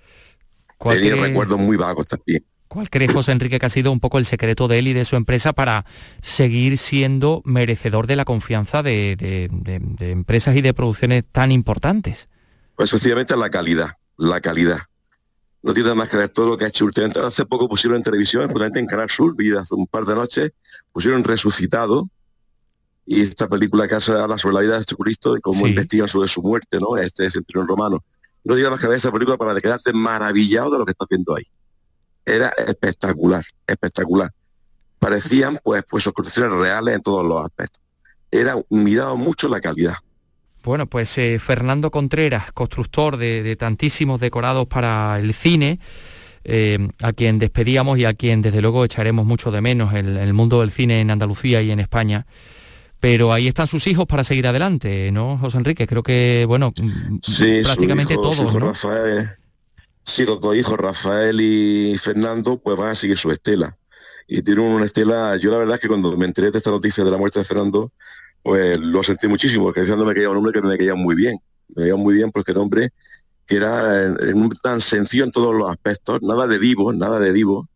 ¿Cuál Tenía cree- recuerdos muy vagos también. ¿Cuál cree José Enrique que ha sido un poco el secreto de él y de su empresa para seguir siendo merecedor de la confianza de, de- de- de empresas y de producciones tan importantes? Pues sencillamente la calidad, la calidad. No tiene más que ver todo lo que ha hecho últimamente. Hace poco pusieron en televisión, probablemente en Canal Sur, vi hace un par de noches, pusieron Resucitado, y esta película que hace habla sobre la vida de Jesucristo y cómo Sí. investigan sobre su muerte, ¿no? Este centurión romano. No tiene más que ver esa película para quedarte maravillado de lo que estás viendo ahí. Era espectacular, espectacular. Parecían, pues, pues construcciones reales en todos los aspectos. Era mirado mucho la calidad. Bueno, pues eh, Fernando Contreras, constructor de, de tantísimos decorados para el cine, eh, a quien despedíamos y a quien desde luego echaremos mucho de menos en el mundo del cine en Andalucía y en España. Pero ahí están sus hijos para seguir adelante, ¿no, José Enrique? Creo que, bueno, mm, Sí, prácticamente hijo, todos, ¿no? Rafael, sí, los dos hijos, Rafael y Fernando, pues van a seguir su estela. Y tienen una estela, yo la verdad es que cuando me enteré de esta noticia de la muerte de Fernando, pues lo sentí muchísimo, porque me caía un hombre que me caía muy bien. Me caía muy bien porque era un hombre que era eh, hombre tan sencillo en todos los aspectos, nada de divo, nada de divo.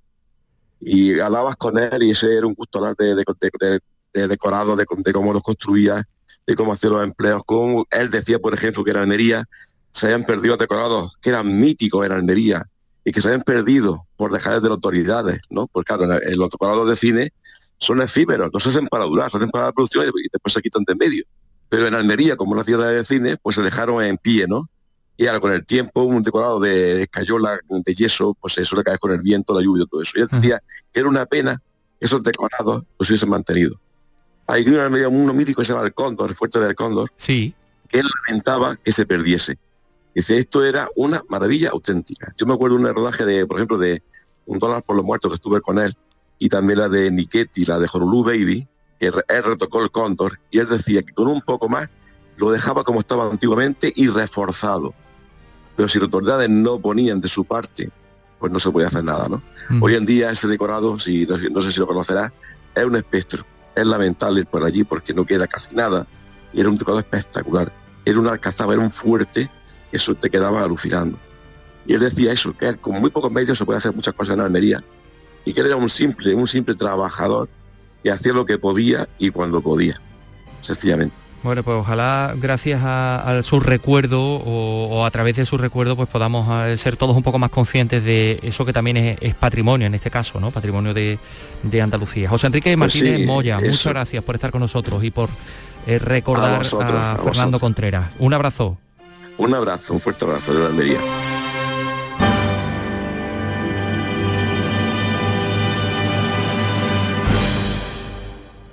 Y hablabas con él y ese era un gusto hablar de, de, de- cómo los construía, de cómo hacía los empleos, como él decía, por ejemplo, que en Almería se habían perdido decorados que eran míticos en Almería y que se habían perdido por dejar de las autoridades, ¿no? Porque claro, en en los decorados de cine son efímeros, no se hacen para durar, se hacen para la producción y después se quitan de en medio. Pero en Almería, como la ciudad de cine, pues se dejaron en pie, ¿no? Y ahora con el tiempo, un decorado de, escayola, de yeso, pues eso le cae con el viento, la lluvia, todo eso. Y él decía que era una pena que esos decorados los hubiesen mantenido. Hay en Almería uno mítico que se llama el Cóndor, el Fuerte del Cóndor, Sí. que él lamentaba que se perdiese. Dice, esto era una maravilla auténtica. Yo me acuerdo de un rodaje de, por ejemplo, de Un dólar por los muertos que estuve con él, y también la de Niquetti, la de Honolulu Baby, que él retocó el cóndor, y él decía que con un poco más lo dejaba como estaba antiguamente y reforzado. Pero si las autoridades no ponían de su parte, pues no se podía hacer nada, ¿no? Hoy en día ese decorado, si no, sé- no sé si lo conocerás, es un espectro. Es lamentable ir por allí porque no queda casi nada. Y era un decorado espectacular. Era una alcazaba, era un fuerte que eso te quedaba alucinando. Y él decía eso, que con muy pocos medios se puede hacer muchas cosas en Almería. Y que era un simple, un simple trabajador y hacía lo que podía y cuando podía. Sencillamente. Bueno, pues ojalá gracias a, a su recuerdo o, o a través de su recuerdo pues podamos eh, ser todos un poco más conscientes de eso que también es, es patrimonio en este caso, ¿no? Patrimonio de, de Andalucía. José Enrique Pues Martínez sí, Moya, eso. muchas gracias por estar con nosotros y por eh, recordar A vosotros, a a Fernando. Contreras. Un abrazo. Un abrazo, un fuerte abrazo de Almería.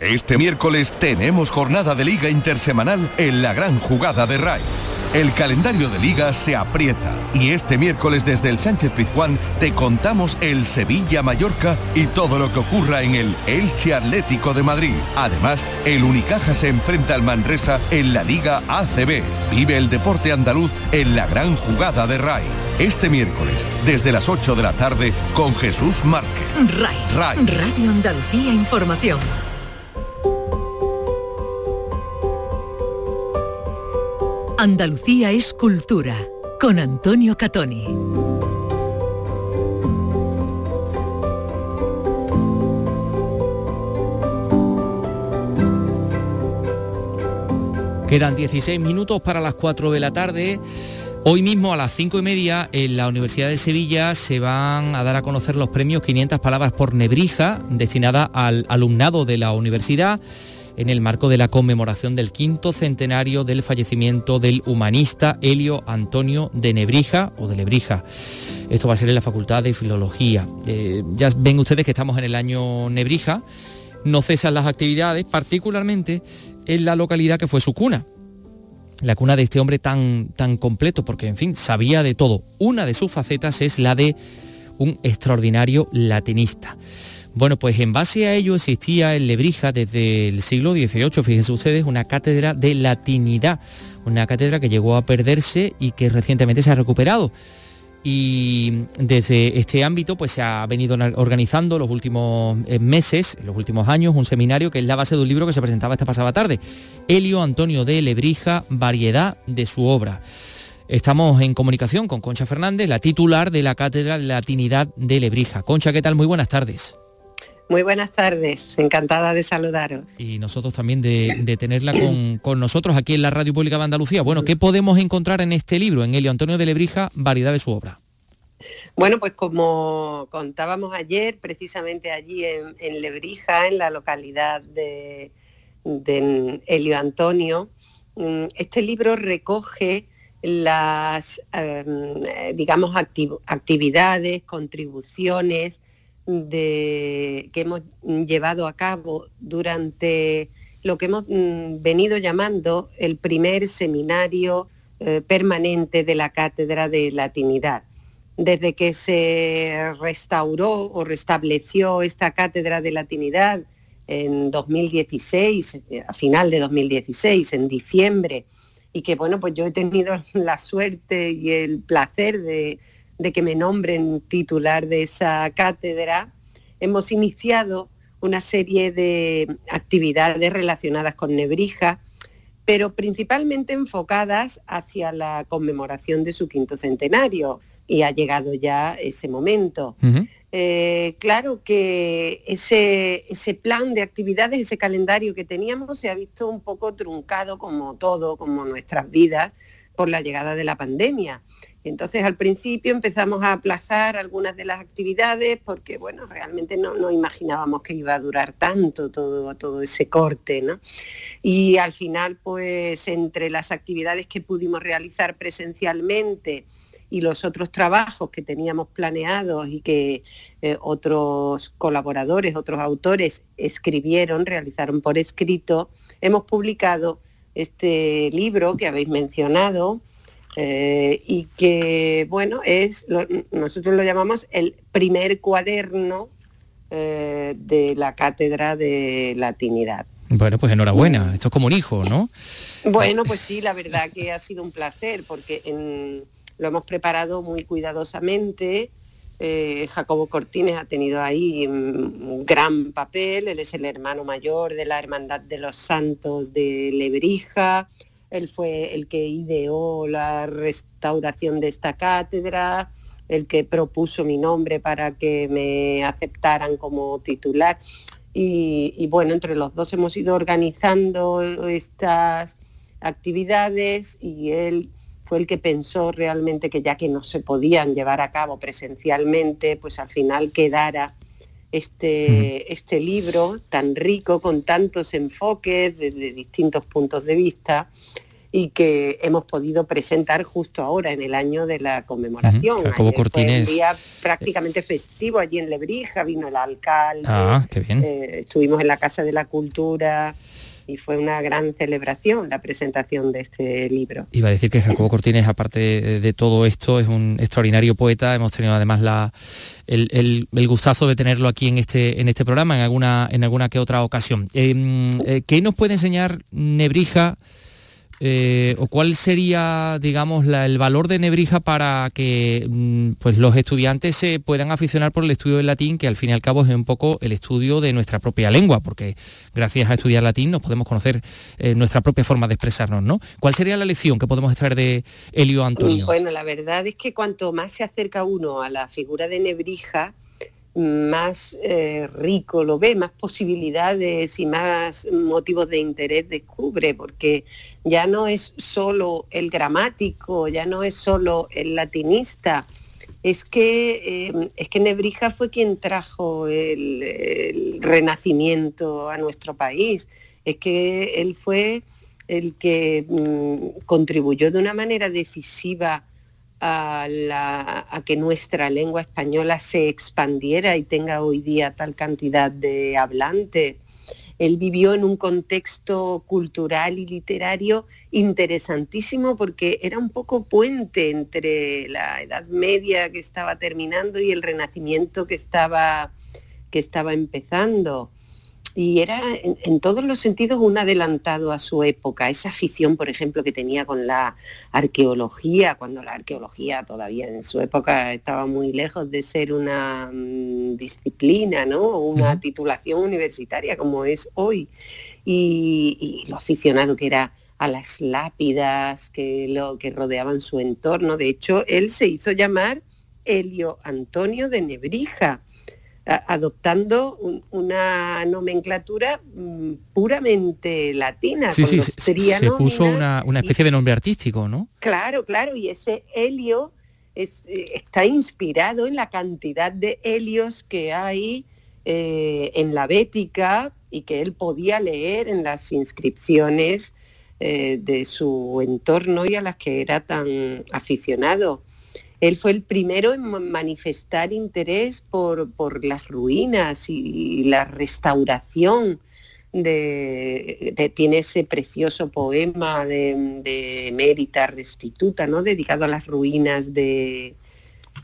Este miércoles tenemos jornada de liga intersemanal en la gran jugada de RAI. El calendario de liga se aprieta y este miércoles desde el Sánchez Pizjuán te contamos el Sevilla-Mallorca y todo lo que ocurra en el Elche Atlético de Madrid. Además, el Unicaja se enfrenta al Manresa en la Liga ACB. Vive el deporte andaluz en la gran jugada de RAI. Este miércoles, desde las 8 de la tarde, con Jesús Márquez. RAI. RAI. Radio Andalucía Información. Andalucía es cultura. Con Antonio Catoni. Quedan 16 minutos para las 4 de la tarde. Hoy mismo a las 5 y media en la Universidad de Sevilla se van a dar a conocer los premios 500 palabras por Nebrija, destinada al alumnado de la universidad en el marco de la conmemoración del quinto centenario del fallecimiento del humanista Helio Antonio de Nebrija o de Lebrija. Esto va a ser en la Facultad de Filología. Eh, ya ven ustedes que estamos en el año Nebrija, no cesan las actividades, particularmente en la localidad que fue su cuna, la cuna de este hombre tan, tan completo, porque en fin, sabía de todo. Una de sus facetas es la de un extraordinario latinista. Bueno, pues en base a ello existía en Lebrija desde el siglo XVIII, fíjense ustedes, una cátedra de latinidad, una cátedra que llegó a perderse y que recientemente se ha recuperado. y desde este ámbito pues se ha venido organizando los últimos eh, meses, los últimos años, un seminario que es la base de un libro que se presentaba esta pasada tarde, Helio Antonio de Lebrija, variedad de su obra. Estamos en comunicación con Concha Fernández, la titular de la Cátedra de Latinidad de Lebrija. Concha, ¿qué tal? Muy buenas tardes. Muy buenas tardes, encantada de saludaros. Y nosotros también de, tenerla con, nosotros aquí en la Radio Pública de Andalucía. Bueno, ¿qué podemos encontrar en este libro, en Helio Antonio de Lebrija, variedad de su obra? Bueno, pues como contábamos ayer, precisamente allí en, Lebrija, en la localidad de, Helio Antonio, mm, este libro recoge las, em, digamos, actividades, contribuciones, de, que hemos llevado a cabo durante lo que hemos mm, venido llamando el primer seminario eh, permanente de la Cátedra de Latinidad. Desde que se restauró o restableció esta Cátedra de Latinidad en 2016, a final de 2016, en diciembre, y que bueno, pues yo he tenido la suerte y el placer de de que me nombren titular de esa cátedra, hemos iniciado una serie de actividades relacionadas con Nebrija, pero principalmente enfocadas hacia la conmemoración de su quinto centenario, y ha llegado ya ese momento. Eh, claro que ese, ese plan de actividades, ese calendario que teníamos se ha visto un poco truncado como todo, como nuestras vidas, por la llegada de la pandemia. Entonces al principio empezamos a aplazar algunas de las actividades porque bueno, realmente no, imaginábamos que iba a durar tanto todo, todo ese corte, ¿no? Y al final pues entre las actividades que pudimos realizar presencialmente y los otros trabajos que teníamos planeados y que eh, otros colaboradores, otros autores escribieron, realizaron por escrito, hemos publicado este libro que habéis mencionado, eh, y que, bueno, es, nosotros lo llamamos el primer cuaderno eh, de la Cátedra de Latinidad. Bueno, pues enhorabuena, esto es como un hijo, ¿no? Bueno, pues sí, la verdad que ha sido un placer porque lo hemos preparado muy cuidadosamente. Eh, Jacobo Cortines ha tenido ahí un gran papel, él es el hermano mayor de la Hermandad de los Santos de Lebrija, él fue el que ideó la restauración de esta cátedra, el que propuso mi nombre para que me aceptaran como titular. Y, bueno, entre los dos hemos ido organizando estas actividades y él fue el que pensó realmente que ya que no se podían llevar a cabo presencialmente, pues al final quedara este, este libro tan rico, con tantos enfoques desde distintos puntos de vista y que hemos podido presentar justo ahora en el año de la conmemoración. Como Cortines. un día prácticamente festivo allí en Lebrija, vino el alcalde, ah, eh, estuvimos en la Casa de la Cultura, y fue una gran celebración la presentación de este libro. Iba a decir que Jacobo Cortines, aparte de todo esto, es un extraordinario poeta. Hemos tenido además la, el, gustazo de tenerlo aquí en este, en este programa, en alguna, en alguna que otra ocasión. Em, eh, ¿Qué nos puede enseñar Nebrija? Eh, o cuál sería, digamos, el valor de Nebrija para que mm, pues, los estudiantes se puedan aficionar por el estudio del latín, que al fin y al cabo es un poco el estudio de nuestra propia lengua, porque gracias a estudiar latín nos podemos conocer eh, nuestra propia forma de expresarnos, ¿no? ¿Cuál sería la lección que podemos extraer de Elio Antonio? Bueno, la verdad es que cuanto más se acerca uno a la figura de Nebrija, más eh, rico lo ve, más posibilidades y más motivos de interés descubre, porque ya no es solo el gramático, ya no es solo el latinista, es que, eh, es que Nebrija fue quien trajo el, renacimiento a nuestro país, es que él fue el que mm, contribuyó de una manera decisiva a, que nuestra lengua española se expandiera y tenga hoy día tal cantidad de hablantes. Él vivió en un contexto cultural y literario interesantísimo porque era un poco puente entre la Edad Media que estaba terminando y el Renacimiento que estaba, que estaba empezando. Y era en, todos los sentidos un adelantado a su época. Esa afición, por ejemplo, que tenía con la arqueología, cuando la arqueología todavía en su época estaba muy lejos de ser una mm, disciplina, ¿no? Una titulación universitaria como es hoy. Y, lo aficionado que era a las lápidas que, lo, que rodeaban su entorno. De hecho, él se hizo llamar Helio Antonio de Nebrija adoptando una nomenclatura mm, puramente latina. Sí, sí, se puso una, especie de nombre artístico, ¿no? Claro, claro, y ese helio eh, está inspirado en la cantidad de helios que hay eh, en la Bética y que él podía leer en las inscripciones eh, de su entorno y a las que era tan aficionado. Él fue el primero en manifestar interés por, las ruinas y la restauración de, tiene ese precioso poema de, de, Mérita Restituta, ¿no? dedicado a las ruinas de,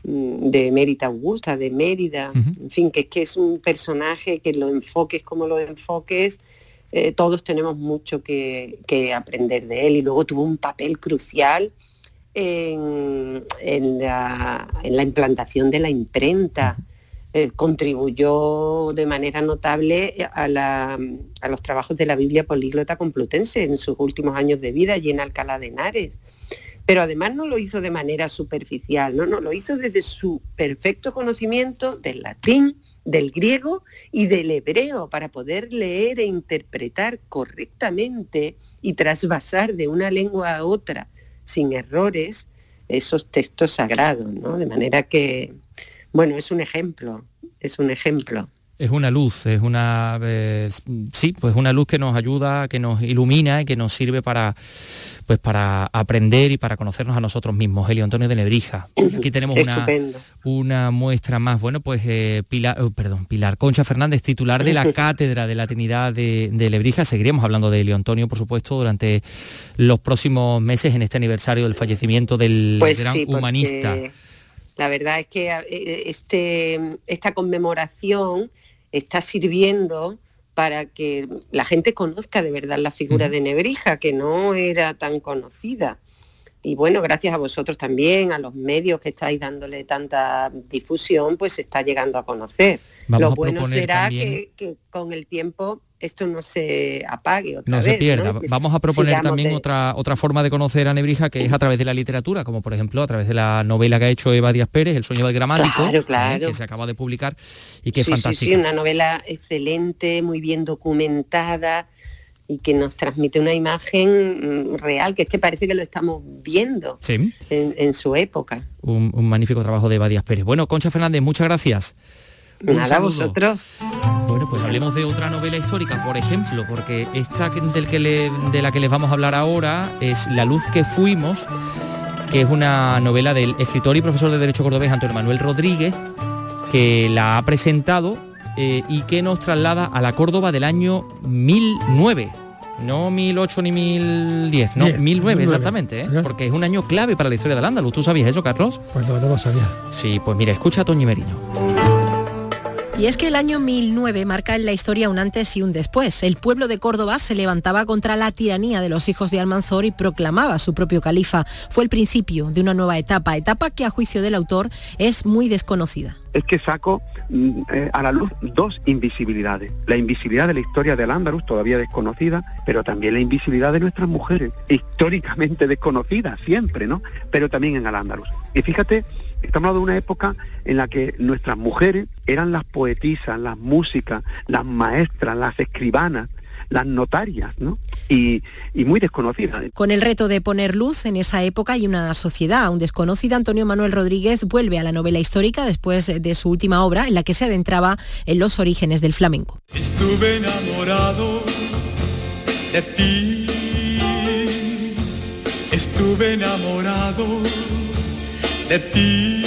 de Mérita Augusta, de Mérida, en fin, que, que es un personaje que lo enfoques como lo enfoques, eh, todos tenemos mucho que, que, aprender de él. Y luego tuvo un papel crucial en, la, implantación de la imprenta. Eh, contribuyó de manera notable a, los trabajos de la Biblia políglota complutense en sus últimos años de vida y en Alcalá de Henares. Pero además no lo hizo de manera superficial, no, no, lo hizo desde su perfecto conocimiento del latín, del griego y del hebreo para poder leer e interpretar correctamente y trasvasar de una lengua a otra sin errores esos textos sagrados, ¿no? De manera que, bueno, es un ejemplo, es un ejemplo. Es una luz, es una, eh, sí, pues una luz que nos ayuda, que nos ilumina y que nos sirve para, pues para aprender y para conocernos a nosotros mismos. Helio Antonio de Nebrija. Aquí tenemos una, una, muestra más. Bueno, pues eh, Pilar, oh, perdón, Pilar Concha Fernández, titular de la Cátedra de la Trinidad de, de Lebrija. Seguiremos hablando de Helio Antonio, por supuesto, durante los próximos meses en este aniversario del fallecimiento del pues gran humanista. La verdad es que eh, este, esta conmemoración está sirviendo para que la gente conozca de verdad la figura de Nebrija, que no era tan conocida. Y bueno, gracias a vosotros también, a los medios que estáis dándole tanta difusión, pues se está llegando a conocer. Lo bueno será que, con el tiempo esto no se apague otra no Se pierda. Vamos a proponer también otra, otra forma de conocer a Nebrija, que es a través de la literatura, como por ejemplo a través de la novela que ha hecho Eva Díaz Pérez, El sueño del gramático, ¿eh? que se acaba de publicar y que es fantástica. Sí, una novela excelente, muy bien documentada y que nos transmite una imagen mm, real, que es que parece que lo estamos viendo en, su época. Un, magnífico trabajo de Eva Díaz Pérez. Bueno, Concha Fernández, muchas gracias. Nada, vosotros. Bueno, pues hablemos de otra novela histórica, por ejemplo, porque esta del que de la que les vamos a hablar ahora es La luz que fuimos, que es una novela del escritor y profesor de Derecho Cordobés Antonio Manuel Rodríguez, que la ha presentado eh, y que nos traslada a la Córdoba del año 1009. No 1008 ni 1010, no, 1009 exactamente, ¿eh? porque es un año clave para la historia del Andaluz. ¿Tú sabías eso, Carlos? Pues no, no lo sabía. Sí, pues mira, escucha a Toñi Merino. Y es que el año 1009 marca en la historia un antes y un después. El pueblo de Córdoba se levantaba contra la tiranía de los hijos de Almanzor y proclamaba su propio califa. Fue el principio de una nueva etapa, etapa que a juicio del autor es muy desconocida. Es que saco mm, eh, a la luz dos invisibilidades. La invisibilidad de la historia del Andaluz, todavía desconocida, pero también la invisibilidad de nuestras mujeres, históricamente desconocidas siempre, ¿no? Pero también en el Andaluz. Y fíjate Estamos hablando de una época en la que nuestras mujeres eran las poetisas, las músicas, las maestras, las escribanas, las notarias, ¿no? Y, muy desconocidas. Con el reto de poner luz en esa época y una sociedad aún desconocida, Antonio Manuel Rodríguez vuelve a la novela histórica después de su última obra, en la que se adentraba en los orígenes del flamenco. Estuve enamorado de ti, estuve enamorado de ti.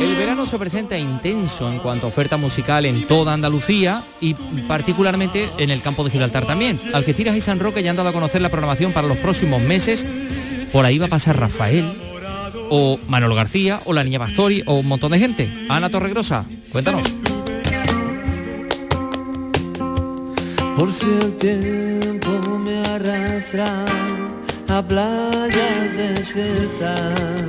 El verano se presenta intenso en cuanto a oferta musical en toda Andalucía y particularmente en el campo de Gibraltar también. Algeciras y San Roque ya han dado a conocer la programación para los próximos meses. Por ahí va a pasar Rafael, o Manolo García, o la Niña Pastori, o un montón de gente. Ana Torregrosa, cuéntanos. Por si el tiempo me arrastra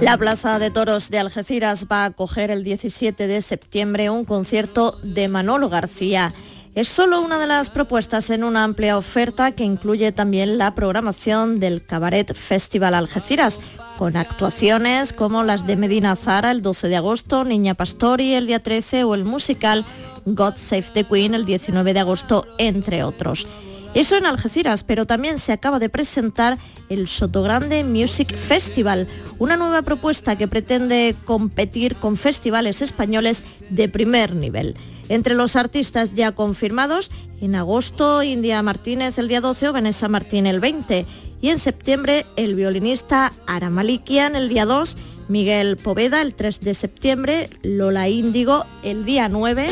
La Plaza de Toros de Algeciras va a acoger el 17 de septiembre un concierto de Manolo García. Es solo una de las propuestas en una amplia oferta que incluye también la programación del Cabaret Festival Algeciras, con actuaciones como las de Medina Zara el 12 de agosto, Niña Pastori el día 13 o el musical God Save the Queen el 19 de agosto, entre otros. Eso en Algeciras, pero también se acaba de presentar el Sotogrande Music Festival, una nueva propuesta que pretende competir con festivales españoles de primer nivel. Entre los artistas ya confirmados, en agosto India Martínez el día 12 o Vanessa Martín el 20 y en septiembre el violinista Aramalikian el día 2, Miguel Poveda el 3 de septiembre, Lola Índigo el día 9.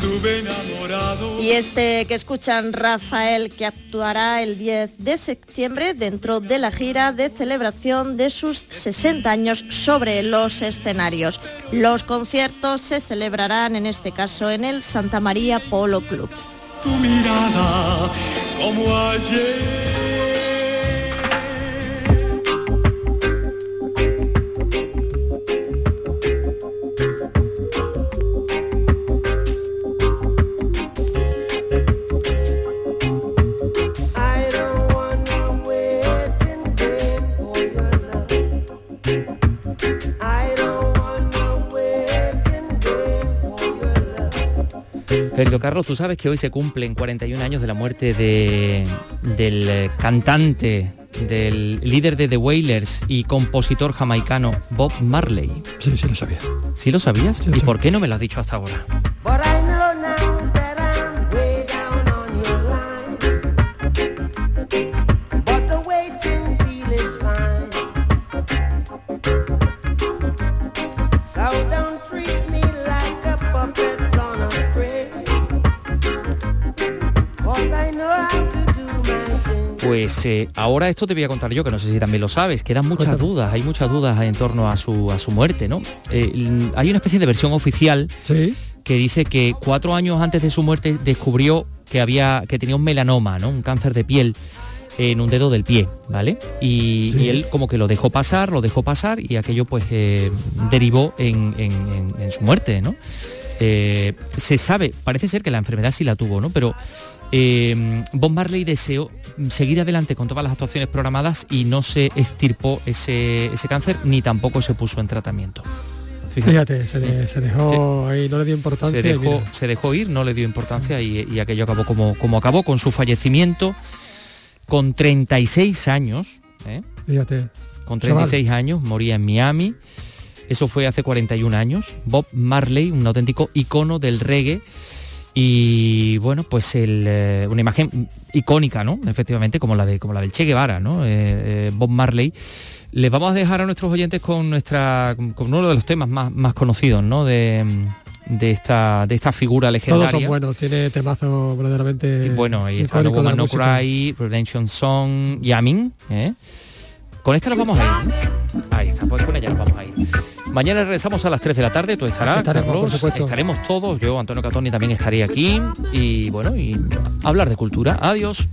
Estuve enamorado. Y este que escuchan Rafael que actuará el 10 de septiembre dentro de la gira de celebración de sus 60 años sobre los escenarios. Los conciertos se celebrarán en este caso en el Santa María Polo Club. Tu mirada como ayer. Querido Carlos, tú sabes que hoy se cumplen 41 años de la muerte de- del eh, cantante, del líder de The Wailers y compositor jamaicano Bob Marley. Sí, sí lo sabía. ¿Sí lo sabías? ¿Y por qué no me lo has dicho hasta ahora? Pues eh, ahora esto te voy a contar yo, que no sé si también lo sabes, quedan muchas dudas, hay muchas dudas en torno a su, a su muerte, ¿no? Eh, hay una especie de versión oficial que dice que cuatro años antes de su muerte descubrió que había que tenía un melanoma, ¿no? Un cáncer de piel en un dedo del pie, ¿vale? Y, Sí. y él como que lo dejó pasar, lo dejó pasar y aquello pues eh, derivó en, en- en- en su muerte, ¿no? Eh, se sabe, parece ser que la enfermedad sí la tuvo, ¿no? Pero eh, Bob Marley deseó seguir adelante con todas las actuaciones programadas y no se estirpó ese, ese cáncer ni tampoco se puso en tratamiento. Fíjate, se, de- se dejó ahí, no le dio importancia. Se dejó, se dejó ir, no le dio importancia y, y aquello acabó como, como acabó con su fallecimiento con 36 años. ¿eh? Fíjate. Con 36 años, moría en Miami. Eso fue hace 41 años. Bob Marley, un auténtico icono del reggae. Y bueno, pues el, eh, una imagen icónica, ¿no? Efectivamente, como la, de, como la del Che Guevara, ¿no? Eh, eh, Bob Marley. Les vamos a dejar a nuestros oyentes con nuestra con uno de los temas más, más conocidos, ¿no? De, de esta, de esta figura Todos legendaria. son buenos, tiene temazos verdaderamente. Bueno, ahí está No Woman No. Cry, Redemption Song, Yamin. ¿eh? Con esta nos vamos a ir. Ahí está, pues con ella nos vamos a ir. Mañana regresamos a las 3 de la tarde, tú estarás, Estaremos, por Carlos, supuesto. estaremos todos, yo, Antonio Catoni, también estaré aquí y bueno, y hablar de cultura. Adiós.